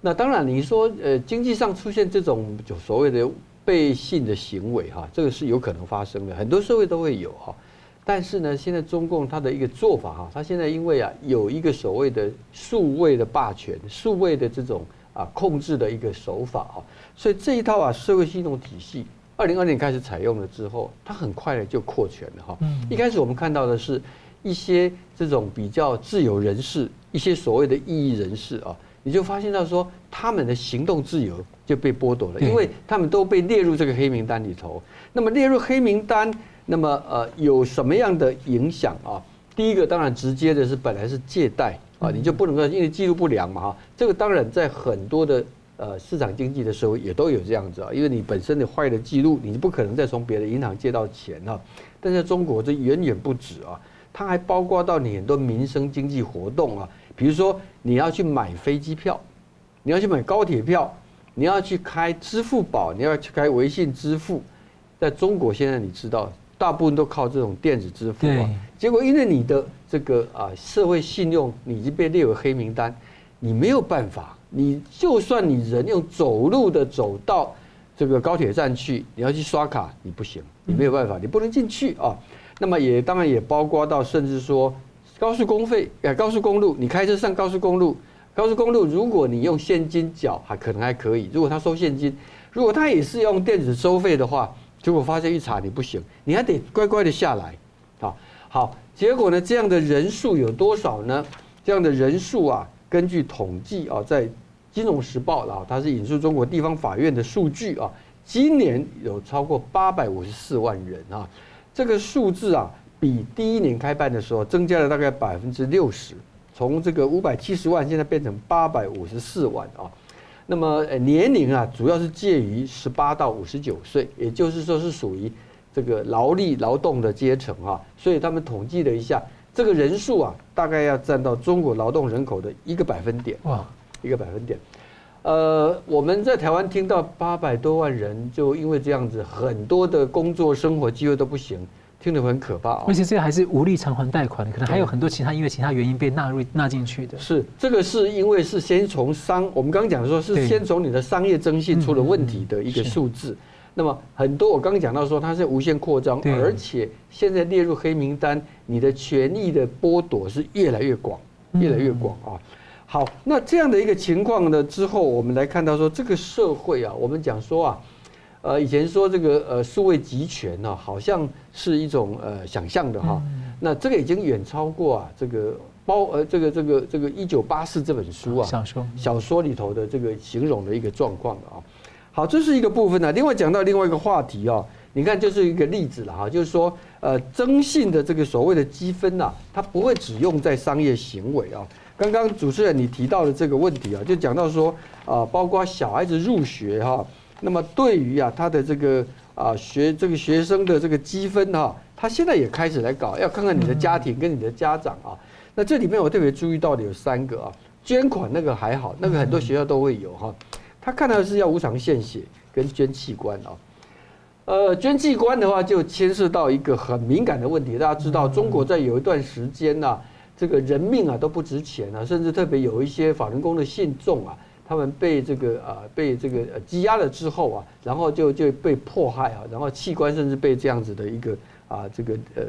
那当然你说呃经济上出现这种就所谓的背信的行为哈，这个是有可能发生的，很多社会都会有哈。但是呢，现在中共它的一个做法哈，它现在因为啊有一个所谓的数位的霸权、数位的这种啊控制的一个手法哈，所以这一套啊社会系统体系，二零二零年开始采用了之后，它很快的就扩权了哈。一开始我们看到的是。一些这种比较自由人士，一些所谓的异议人士啊，你就发现到说，他们的行动自由就被剥夺了，因为他们都被列入这个黑名单里头。那么列入黑名单，那么呃有什么样的影响啊？第一个当然直接的是本来是借贷啊，你就不能够因为记录不良嘛哈。这个当然在很多的呃市场经济的时候也都有这样子啊，因为你本身的坏的记录，你不可能再从别的银行借到钱哈。但在中国这远远不止啊。它还包括到你很多民生经济活动啊，比如说你要去买飞机票，你要去买高铁票，你要去开支付宝，你要去开微信支付，在中国现在你知道，大部分都靠这种电子支付啊。结果因为你的这个啊社会信用你已经被列为黑名单，你没有办法，你就算你人用走路的走到这个高铁站去，你要去刷卡，你不行，你没有办法，你不能进去啊。那么也当然也包括到，甚至说高速公费，呃，高速公路，你开车上高速公路，高速公路，如果你用现金缴，还可能还可以；如果他收现金，如果他也是用电子收费的话，结果发现一查你不行，你还得乖乖的下来，好，好，结果呢，这样的人数有多少呢？这样的人数啊，根据统计啊，在《金融时报》啊，它是引述中国地方法院的数据啊，今年有超过八百五十四万人啊。这个数字啊，比第一年开办的时候增加了大概百分之六十，从这个五百七十万现在变成八百五十四万啊。那么呃年龄啊，主要是介于十八到五十九岁，也就是说是属于这个劳力劳动的阶层啊。所以他们统计了一下，这个人数啊，大概要占到中国劳动人口的一个百分点哇，一个百分点。呃，我们在台湾听到八百多万人，就因为这样子，很多的工作生活机会都不行，听得很可怕哦。而且这还是无力偿还贷款，可能还有很多其他因为其他原因被纳入纳进去的。是这个是因为是先从商，我们刚刚讲说是先从你的商业征信出了问题的一个数字。那么很多我刚刚讲到说它是无限扩张，而且现在列入黑名单，你的权益的剥夺是越来越广。越来越广啊。好，那这样的一个情况呢，之后我们来看到说，这个社会啊，我们讲说啊，呃，以前说这个呃数位集权呢，好像是一种呃想象的哈。那这个已经远超过啊这个包呃这个这个这个一九八四这本书啊小说小说里头的这个形容的一个状况了啊。好，这是一个部分呢。另外讲到另外一个话题啊，你看就是一个例子了哈，就是说呃征信的这个所谓的积分呐，它不会只用在商业行为啊。刚刚主持人你提到的这个问题啊，就讲到说啊，包括小孩子入学哈，那么对于啊他的这个啊学这个学生的这个积分哈，他现在也开始来搞，要看看你的家庭跟你的家长啊。那这里面我特别注意到的有三个啊，捐款那个还好，那个很多学校都会有哈。他看到是要无偿献血跟捐器官啊，呃，捐器官的话就牵涉到一个很敏感的问题，大家知道中国在有一段时间呢。这个人命啊都不值钱啊，甚至特别有一些法轮功的信众啊，他们被这个啊被这个羁押了之后啊，然后就就被迫害啊，然后器官甚至被这样子的一个啊这个呃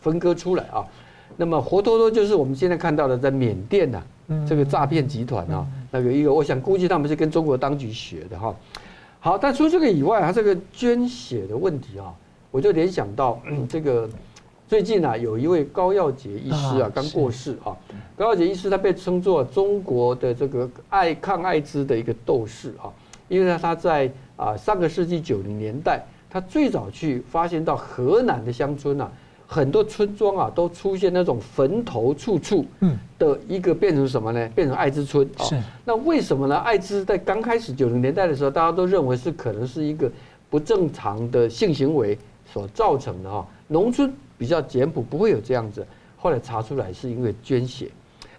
分割出来啊，那么活脱脱就是我们现在看到的在缅甸呐、啊，这个诈骗集团啊，那个一个我想估计他们是跟中国当局学的哈。好，但除这个以外，他这个捐血的问题啊，我就联想到这个。最近啊，有一位高耀杰医师啊，刚过世啊。高耀杰医师他被称作中国的这个爱抗艾滋的一个斗士啊，因为呢他在啊上个世纪九零年代，他最早去发现到河南的乡村啊，很多村庄啊都出现那种坟头处处的一个变成什么呢？变成艾滋村啊。那为什么呢？艾滋在刚开始九零年代的时候，大家都认为是可能是一个不正常的性行为所造成的啊。农村。比较简朴，不会有这样子。后来查出来是因为捐血。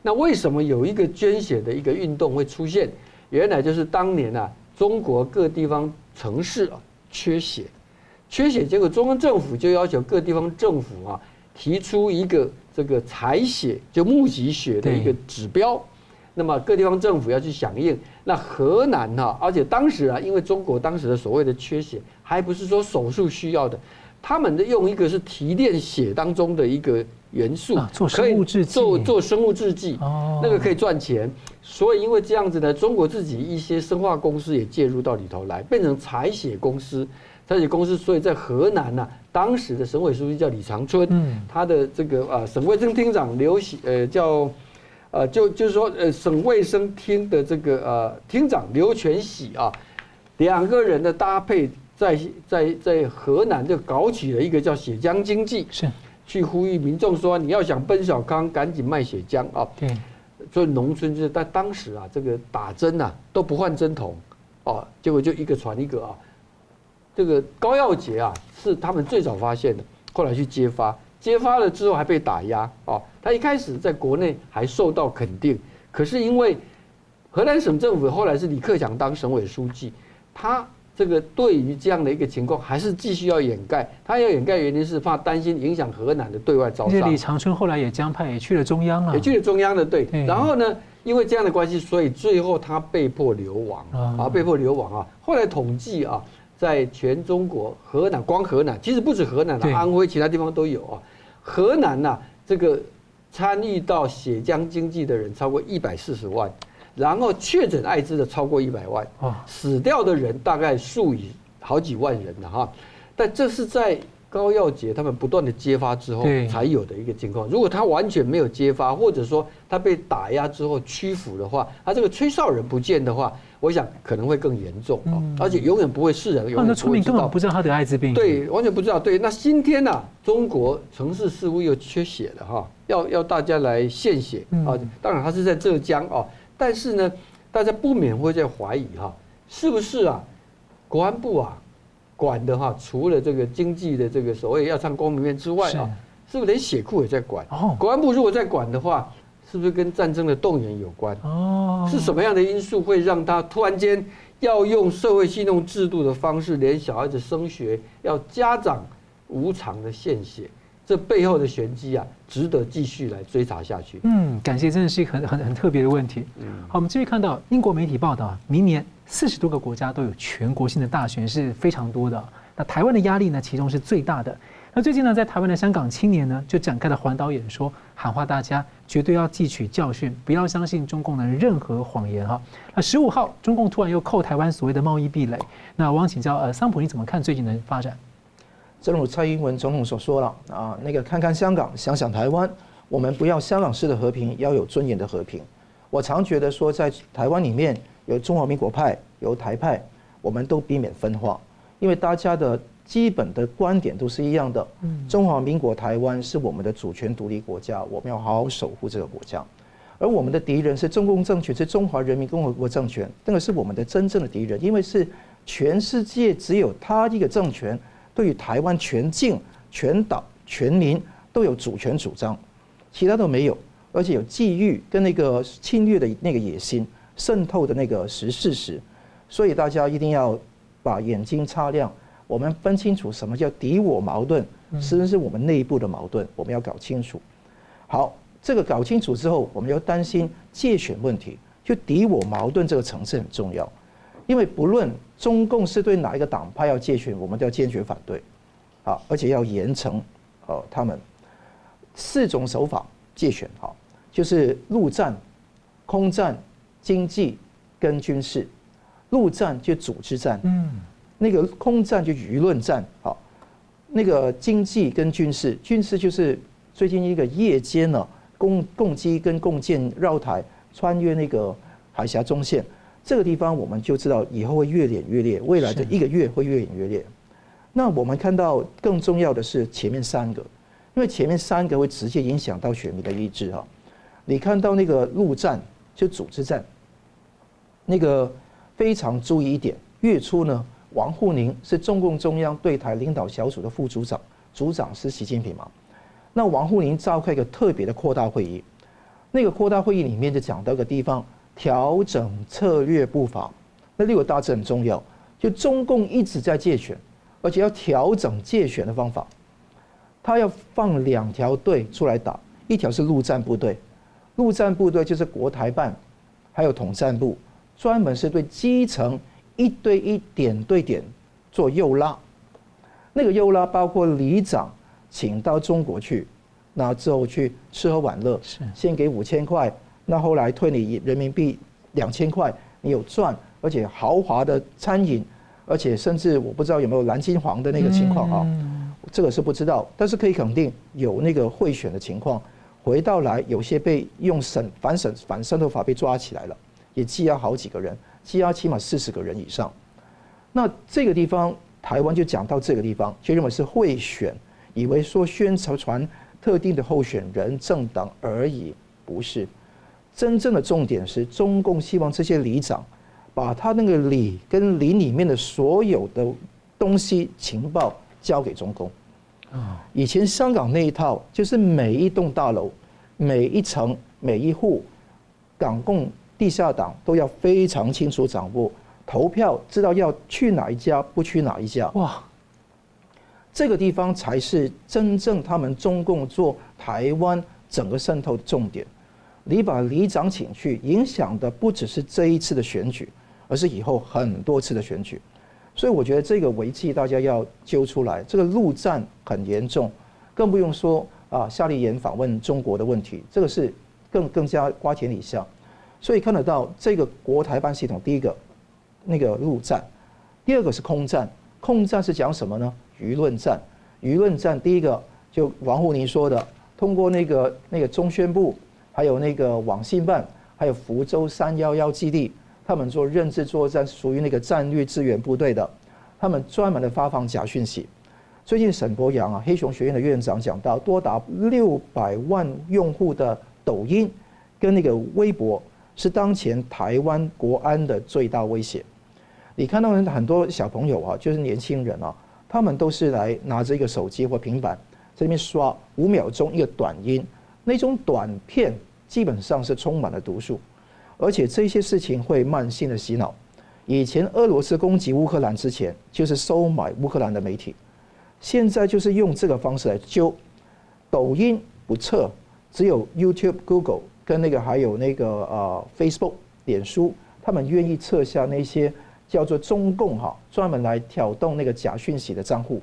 那为什么有一个捐血的一个运动会出现？原来就是当年啊，中国各地方城市啊缺血，缺血，结果中央政府就要求各地方政府啊提出一个这个采血就募集血的一个指标。那么各地方政府要去响应。那河南哈，而且当时啊，因为中国当时的所谓的缺血，还不是说手术需要的。他们的用一个是提炼血当中的一个元素，做生物制剂，做做生物制剂，那个可以赚钱。所以因为这样子呢，中国自己一些生化公司也介入到里头来，变成采血公司。采血公司，所以在河南呢，当时的省委书记叫李长春，他的这个啊省卫生厅长刘喜，呃叫，呃就就是说呃省卫生厅的这个呃厅长刘全喜啊，两个人的搭配。在在在河南就搞起了一个叫血浆经济，是去呼吁民众说，你要想奔小康，赶紧卖血浆啊！对，所以农村就是在当时啊，这个打针啊都不换针筒，哦，结果就一个传一个啊。这个高耀杰啊是他们最早发现的，后来去揭发，揭发了之后还被打压啊。他一开始在国内还受到肯定，可是因为河南省政府后来是李克强当省委书记，他。这个对于这样的一个情况，还是继续要掩盖。他要掩盖原因是怕担心影响河南的对外招商。李长春后来也江派，也去了中央了，也去了中央的对。然后呢，因为这样的关系，所以最后他被迫流亡啊，被迫流亡啊。后来统计啊，在全中国，河南光河南，其实不止河南，安徽其他地方都有啊。河南呐，这个参与到血浆经济的人超过一百四十万。然后确诊艾滋的超过一百万，死掉的人大概数以好几万人了哈。但这是在高耀洁他们不断的揭发之后才有的一个情况。如果他完全没有揭发，或者说他被打压之后屈服的话，他这个吹哨人不见的话，我想可能会更严重啊。而且永远不会世人永远不会知道。那村民根本不知道他得艾滋病。对，完全不知道。对，那今天呢，中国城市似乎又缺血了哈，要要大家来献血啊。当然他是在浙江啊。但是呢，大家不免会在怀疑哈，是不是啊？国安部啊管的哈，除了这个经济的这个所谓要唱光明面之外啊，是不是连血库也在管？哦，国安部如果在管的话，是不是跟战争的动员有关？哦，是什么样的因素会让他突然间要用社会信用制度的方式，连小孩子升学要家长无偿的献血？这背后的玄机啊，值得继续来追查下去。嗯，感谢，真的是一个很很很特别的问题。嗯，好，我们继续看到英国媒体报道啊，明年四十多个国家都有全国性的大选，是非常多的。那台湾的压力呢，其中是最大的。那最近呢，在台湾的香港青年呢，就展开了环岛演说，喊话大家绝对要汲取教训，不要相信中共的任何谎言哈。那十五号，中共突然又扣台湾所谓的贸易壁垒，那我想请教呃，桑普你怎么看最近的发展？正如蔡英文总统所说了啊，那个看看香港，想想台湾，我们不要香港式的和平，要有尊严的和平。我常觉得说，在台湾里面有中华民国派，有台派，我们都避免分化，因为大家的。基本的观点都是一样的。中华民国台湾是我们的主权独立国家，我们要好好守护这个国家。而我们的敌人是中共政权，是中华人民共和国政权，那个是我们的真正的敌人，因为是全世界只有他一个政权，对于台湾全境、全岛、全民都有主权主张，其他都没有，而且有觊觎跟那个侵略的那个野心、渗透的那个实事实，所以大家一定要把眼睛擦亮。我们分清楚什么叫敌我矛盾，实际是我们内部的矛盾，我们要搞清楚。好，这个搞清楚之后，我们要担心界选问题，就敌我矛盾这个层次很重要。因为不论中共是对哪一个党派要借选，我们都要坚决反对，啊，而且要严惩哦他们四种手法借选，哈，就是陆战、空战、经济跟军事。陆战就组织战，嗯。那个空战就舆论战，好，那个经济跟军事，军事就是最近一个夜间呢，共共机跟共建绕台，穿越那个海峡中线，这个地方我们就知道以后会越演越烈，未来的一个月会越演越烈。那我们看到更重要的是前面三个，因为前面三个会直接影响到选民的意志哈。你看到那个陆战就组织战，那个非常注意一点，月初呢。王沪宁是中共中央对台领导小组的副组长，组长是习近平嘛？那王沪宁召开一个特别的扩大会议，那个扩大会议里面就讲到一个地方，调整策略步伐。那六个大字很重要，就中共一直在借选，而且要调整借选的方法，他要放两条队出来打，一条是陆战部队，陆战部队就是国台办，还有统战部，专门是对基层。一对一点对点做诱拉，那个诱拉包括里长请到中国去，那之后去吃喝玩乐，先给五千块，那后来退你人民币两千块，你有赚，而且豪华的餐饮，而且甚至我不知道有没有蓝金黄的那个情况啊，这个是不知道，但是可以肯定有那个贿选的情况，回到来有些被用审反审反渗透法被抓起来了，也羁押好几个人。羁押起码四十个人以上，那这个地方台湾就讲到这个地方，就认为是贿选，以为说宣传特定的候选人政党而已，不是。真正的重点是中共希望这些里长把他那个里跟里里面的所有的东西情报交给中共。啊，以前香港那一套就是每一栋大楼、每一层、每一户港共。地下党都要非常清楚掌握投票，知道要去哪一家，不去哪一家。哇，这个地方才是真正他们中共做台湾整个渗透的重点。你把里长请去，影响的不只是这一次的选举，而是以后很多次的选举。所以我觉得这个危机大家要揪出来。这个陆战很严重，更不用说啊，夏立言访问中国的问题，这个是更更加瓜田李下。所以看得到这个国台办系统，第一个那个陆战，第二个是空战。空战是讲什么呢？舆论战。舆论战第一个就王沪宁说的，通过那个那个中宣部，还有那个网信办，还有福州三幺幺基地，他们做认知作战，属于那个战略支援部队的，他们专门的发放假讯息。最近沈博洋啊，黑熊学院的院长讲到，多达六百万用户的抖音跟那个微博。是当前台湾国安的最大威胁。你看到很多小朋友啊，就是年轻人啊，他们都是来拿着一个手机或平板，在那边刷五秒钟一个短音，那种短片基本上是充满了毒素，而且这些事情会慢性的洗脑。以前俄罗斯攻击乌克兰之前，就是收买乌克兰的媒体，现在就是用这个方式来揪。抖音不撤，只有 YouTube、Google。跟那个还有那个呃，Facebook、脸书，他们愿意撤下那些叫做中共哈专门来挑动那个假讯息的账户，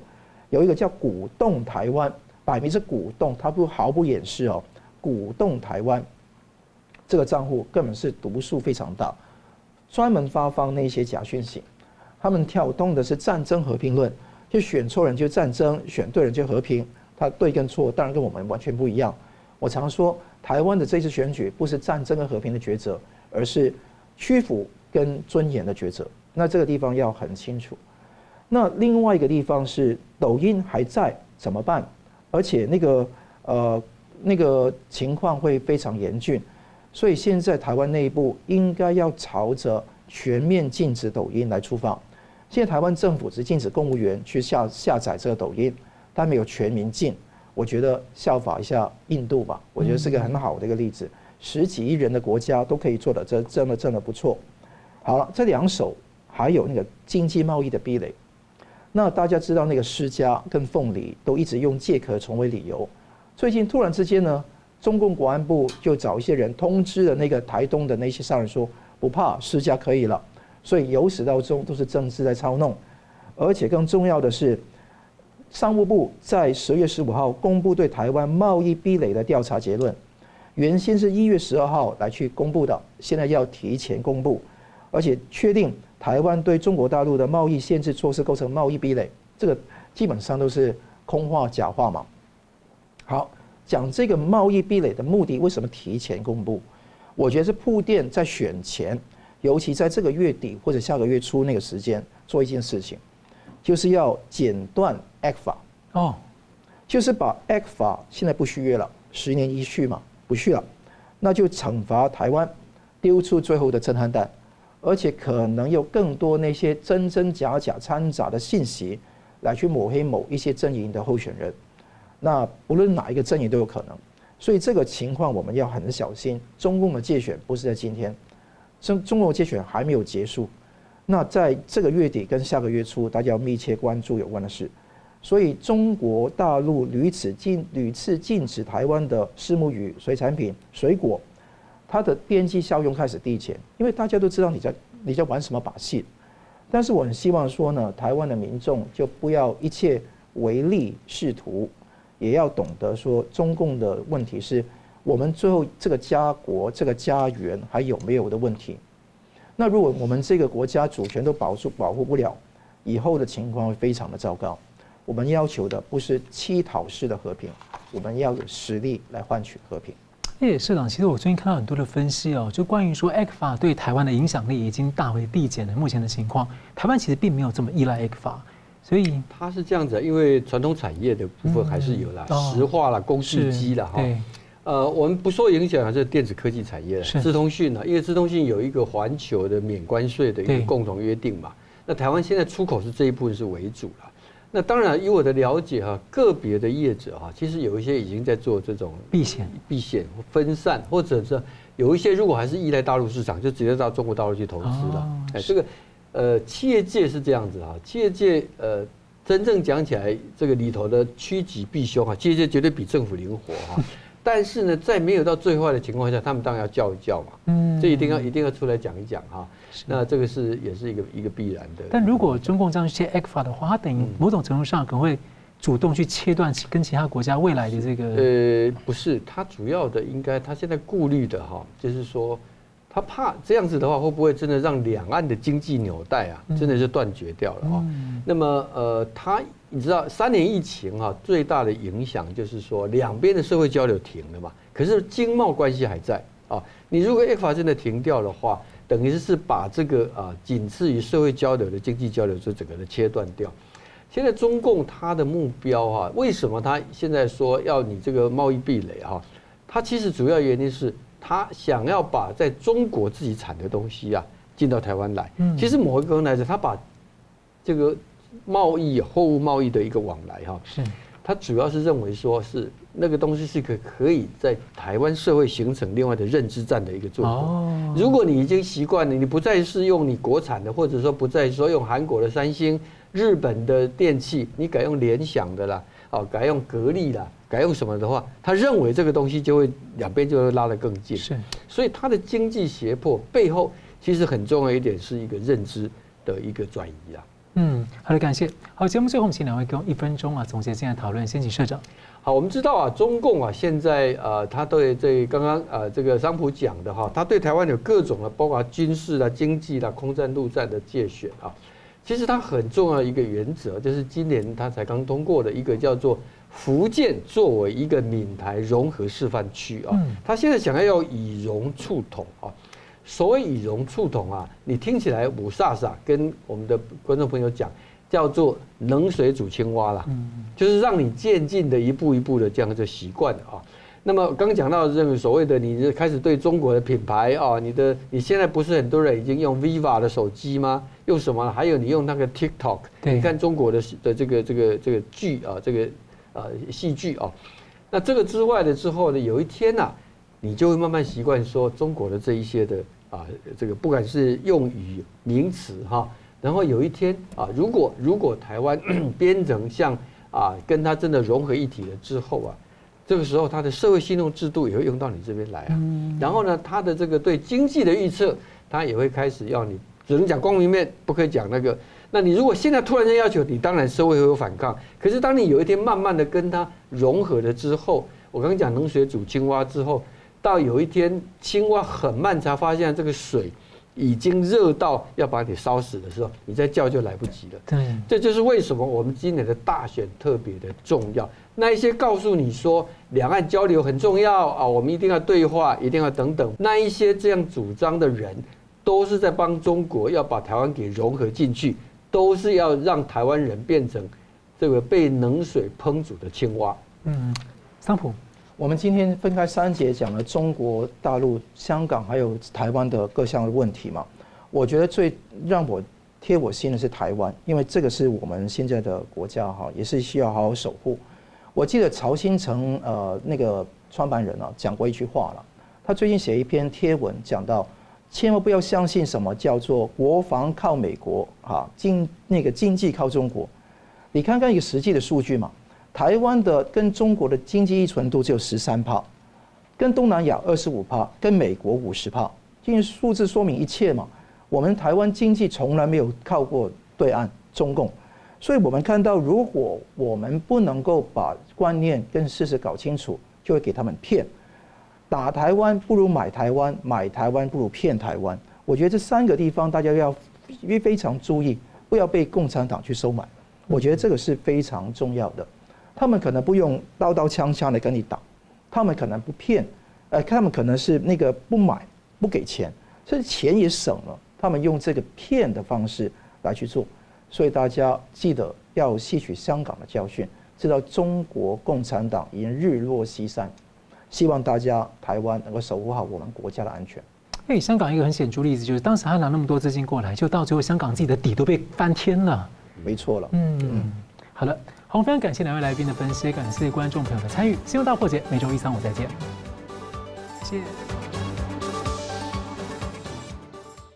有一个叫鼓动台湾，摆明是鼓动，他不毫不掩饰哦，鼓动台湾这个账户根本是毒素非常大，专门发放那些假讯息，他们挑动的是战争和平论，就选错人就战争，选对人就和平，他对跟错当然跟我们完全不一样。我常说，台湾的这次选举不是战争跟和平的抉择，而是屈服跟尊严的抉择。那这个地方要很清楚。那另外一个地方是抖音还在怎么办？而且那个呃那个情况会非常严峻，所以现在台湾内部应该要朝着全面禁止抖音来出发。现在台湾政府只禁止公务员去下下载这个抖音，但没有全民禁。我觉得效法一下印度吧，我觉得是个很好的一个例子。十几亿人的国家都可以做的，这真的真的不错。好了，这两手。还有那个经济贸易的壁垒，那大家知道那个施家跟凤梨都一直用借壳虫为理由，最近突然之间呢，中共国安部就找一些人通知了那个台东的那些商人说，不怕施加可以了，所以由始到终都是政治在操弄，而且更重要的是，商务部在十月十五号公布对台湾贸易壁垒的调查结论，原先是一月十二号来去公布的，现在要提前公布，而且确定。台湾对中国大陆的贸易限制措施构成贸易壁垒，这个基本上都是空话假话嘛。好，讲这个贸易壁垒的目的，为什么提前公布？我觉得是铺垫在选前，尤其在这个月底或者下个月初那个时间做一件事情，就是要剪断 ECFA 哦，就是把 ECFA 现在不续约了，十年一续嘛，不续了，那就惩罚台湾，丢出最后的震撼弹。而且可能有更多那些真真假假掺杂的信息，来去抹黑某一些阵营的候选人。那不论哪一个阵营都有可能，所以这个情况我们要很小心。中共的介选不是在今天，中中共的介选还没有结束。那在这个月底跟下个月初，大家要密切关注有关的事。所以中国大陆屡次禁屡次禁止台湾的虱目鱼、水产品、水果。它的边际效用开始递减，因为大家都知道你在你在玩什么把戏。但是我很希望说呢，台湾的民众就不要一切唯利是图，也要懂得说中共的问题是我们最后这个家国这个家园还有没有的问题。那如果我们这个国家主权都保住保护不了，以后的情况会非常的糟糕。我们要求的不是乞讨式的和平，我们要有实力来换取和平。叶社长，其实我最近看到很多的分析哦，就关于说 ECFA 对台湾的影响力已经大为递减了。目前的情况，台湾其实并没有这么依赖 ECFA，所以它是这样子，因为传统产业的部分还是有啦，石化啦、工具机啦，哈。呃，我们不受影响还是电子科技产业，资通讯呢，因为资通讯有一个环球的免关税的一个共同约定嘛。那台湾现在出口是这一部分是为主了。那当然，以我的了解哈，个别的业者哈，其实有一些已经在做这种避险、避险分散，或者是有一些如果还是依赖大陆市场，就直接到中国大陆去投资了。哎，这个呃，企业界是这样子啊，企业界呃，真正讲起来，这个里头的趋吉避凶啊，企业界绝对比政府灵活哈。但是呢，在没有到最坏的情况下，他们当然要叫一叫嘛。嗯，这一定要一定要出来讲一讲哈。那这个是也是一个一个必然的。但如果中共这样切 ECFA 的话，它等于某种程度上可能会主动去切断跟其他国家未来的这个。呃，不是，它主要的应该他现在顾虑的哈，就是说他怕这样子的话，会不会真的让两岸的经济纽带啊，真的是断绝掉了啊？那么呃，他。你知道三年疫情啊，最大的影响就是说两边的社会交流停了嘛，可是经贸关系还在啊。你如果 ECFA 真的停掉的话，等于是把这个啊仅次于社会交流的经济交流就整个的切断掉。现在中共它的目标哈，为什么他现在说要你这个贸易壁垒哈？它其实主要原因是他想要把在中国自己产的东西啊进到台湾来。其实某一个人来讲，他把这个。贸易货物贸易的一个往来哈，是，他主要是认为说是那个东西是可可以在台湾社会形成另外的认知战的一个作用。如果你已经习惯了，你不再是用你国产的，或者说不再说用韩国的三星、日本的电器，你改用联想的啦，哦，改用格力啦，改用什么的话，他认为这个东西就会两边就会拉得更近。是，所以他的经济胁迫背后其实很重要一点是一个认知的一个转移啊。嗯，好的，感谢。好，节目最后，我们请两位给我一分钟啊，总结现在讨论。先请社长。好，我们知道啊，中共啊，现在呃，他对这刚刚呃这个桑普讲的哈，他对台湾有各种的，包括军事啦、经济啦、空战、陆战的界选啊。其实它很重要一个原则，就是今年他才刚通过的一个叫做福建作为一个闽台融合示范区啊。他现在想要要以融促统啊。所谓以融促统啊，你听起来五煞煞，跟我们的观众朋友讲，叫做冷水煮青蛙啦，就是让你渐进的一步一步的这样就习惯了啊。那么刚讲到这个所谓的，你开始对中国的品牌啊，你的你现在不是很多人已经用 Viva 的手机吗？用什么？还有你用那个 TikTok，你看中国的的这个这个这个剧啊，这个呃戏剧哦，那这个之外的之后呢，有一天呢、啊。你就会慢慢习惯说中国的这一些的啊，这个不管是用语名词哈，然后有一天啊，如果如果台湾 变成像啊，跟它真的融合一体了之后啊，这个时候他的社会信用制度也会用到你这边来啊。然后呢，他的这个对经济的预测，他也会开始要你只能讲光明面，不可以讲那个。那你如果现在突然间要求你，当然社会会有反抗。可是当你有一天慢慢的跟它融合了之后，我刚刚讲冷水煮青蛙之后。到有一天，青蛙很慢才发现这个水已经热到要把你烧死的时候，你再叫就来不及了。对，这就是为什么我们今年的大选特别的重要。那一些告诉你说两岸交流很重要啊，我们一定要对话，一定要等等，那一些这样主张的人，都是在帮中国要把台湾给融合进去，都是要让台湾人变成这个被冷水烹煮的青蛙。嗯，桑普。我们今天分开三节讲了中国大陆、香港还有台湾的各项问题嘛。我觉得最让我贴我心的是台湾，因为这个是我们现在的国家哈，也是需要好好守护。我记得曹兴诚呃那个创办人啊讲过一句话了，他最近写一篇贴文讲到，千万不要相信什么叫做国防靠美国哈，经那个经济靠中国。你看看一个实际的数据嘛。台湾的跟中国的经济依存度只有十三趴，跟东南亚二十五趴，跟美国五十趴，因为数字说明一切嘛。我们台湾经济从来没有靠过对岸中共，所以我们看到，如果我们不能够把观念跟事实搞清楚，就会给他们骗。打台湾不如买台湾，买台湾不如骗台湾。我觉得这三个地方大家要非常注意，不要被共产党去收买。我觉得这个是非常重要的。他们可能不用刀刀枪枪的跟你打，他们可能不骗，呃，他们可能是那个不买不给钱，所以钱也省了。他们用这个骗的方式来去做，所以大家记得要吸取香港的教训，知道中国共产党已经日落西山。希望大家台湾能够守护好我们国家的安全。哎，香港一个很显著例子就是，当时他拿那么多资金过来，就到最后香港自己的底都被翻天了。没错了。嗯嗯，好了。好，非常感谢两位来宾的分析，感谢观众朋友的参与。新闻大破解，每周一、三、五再见。谢谢。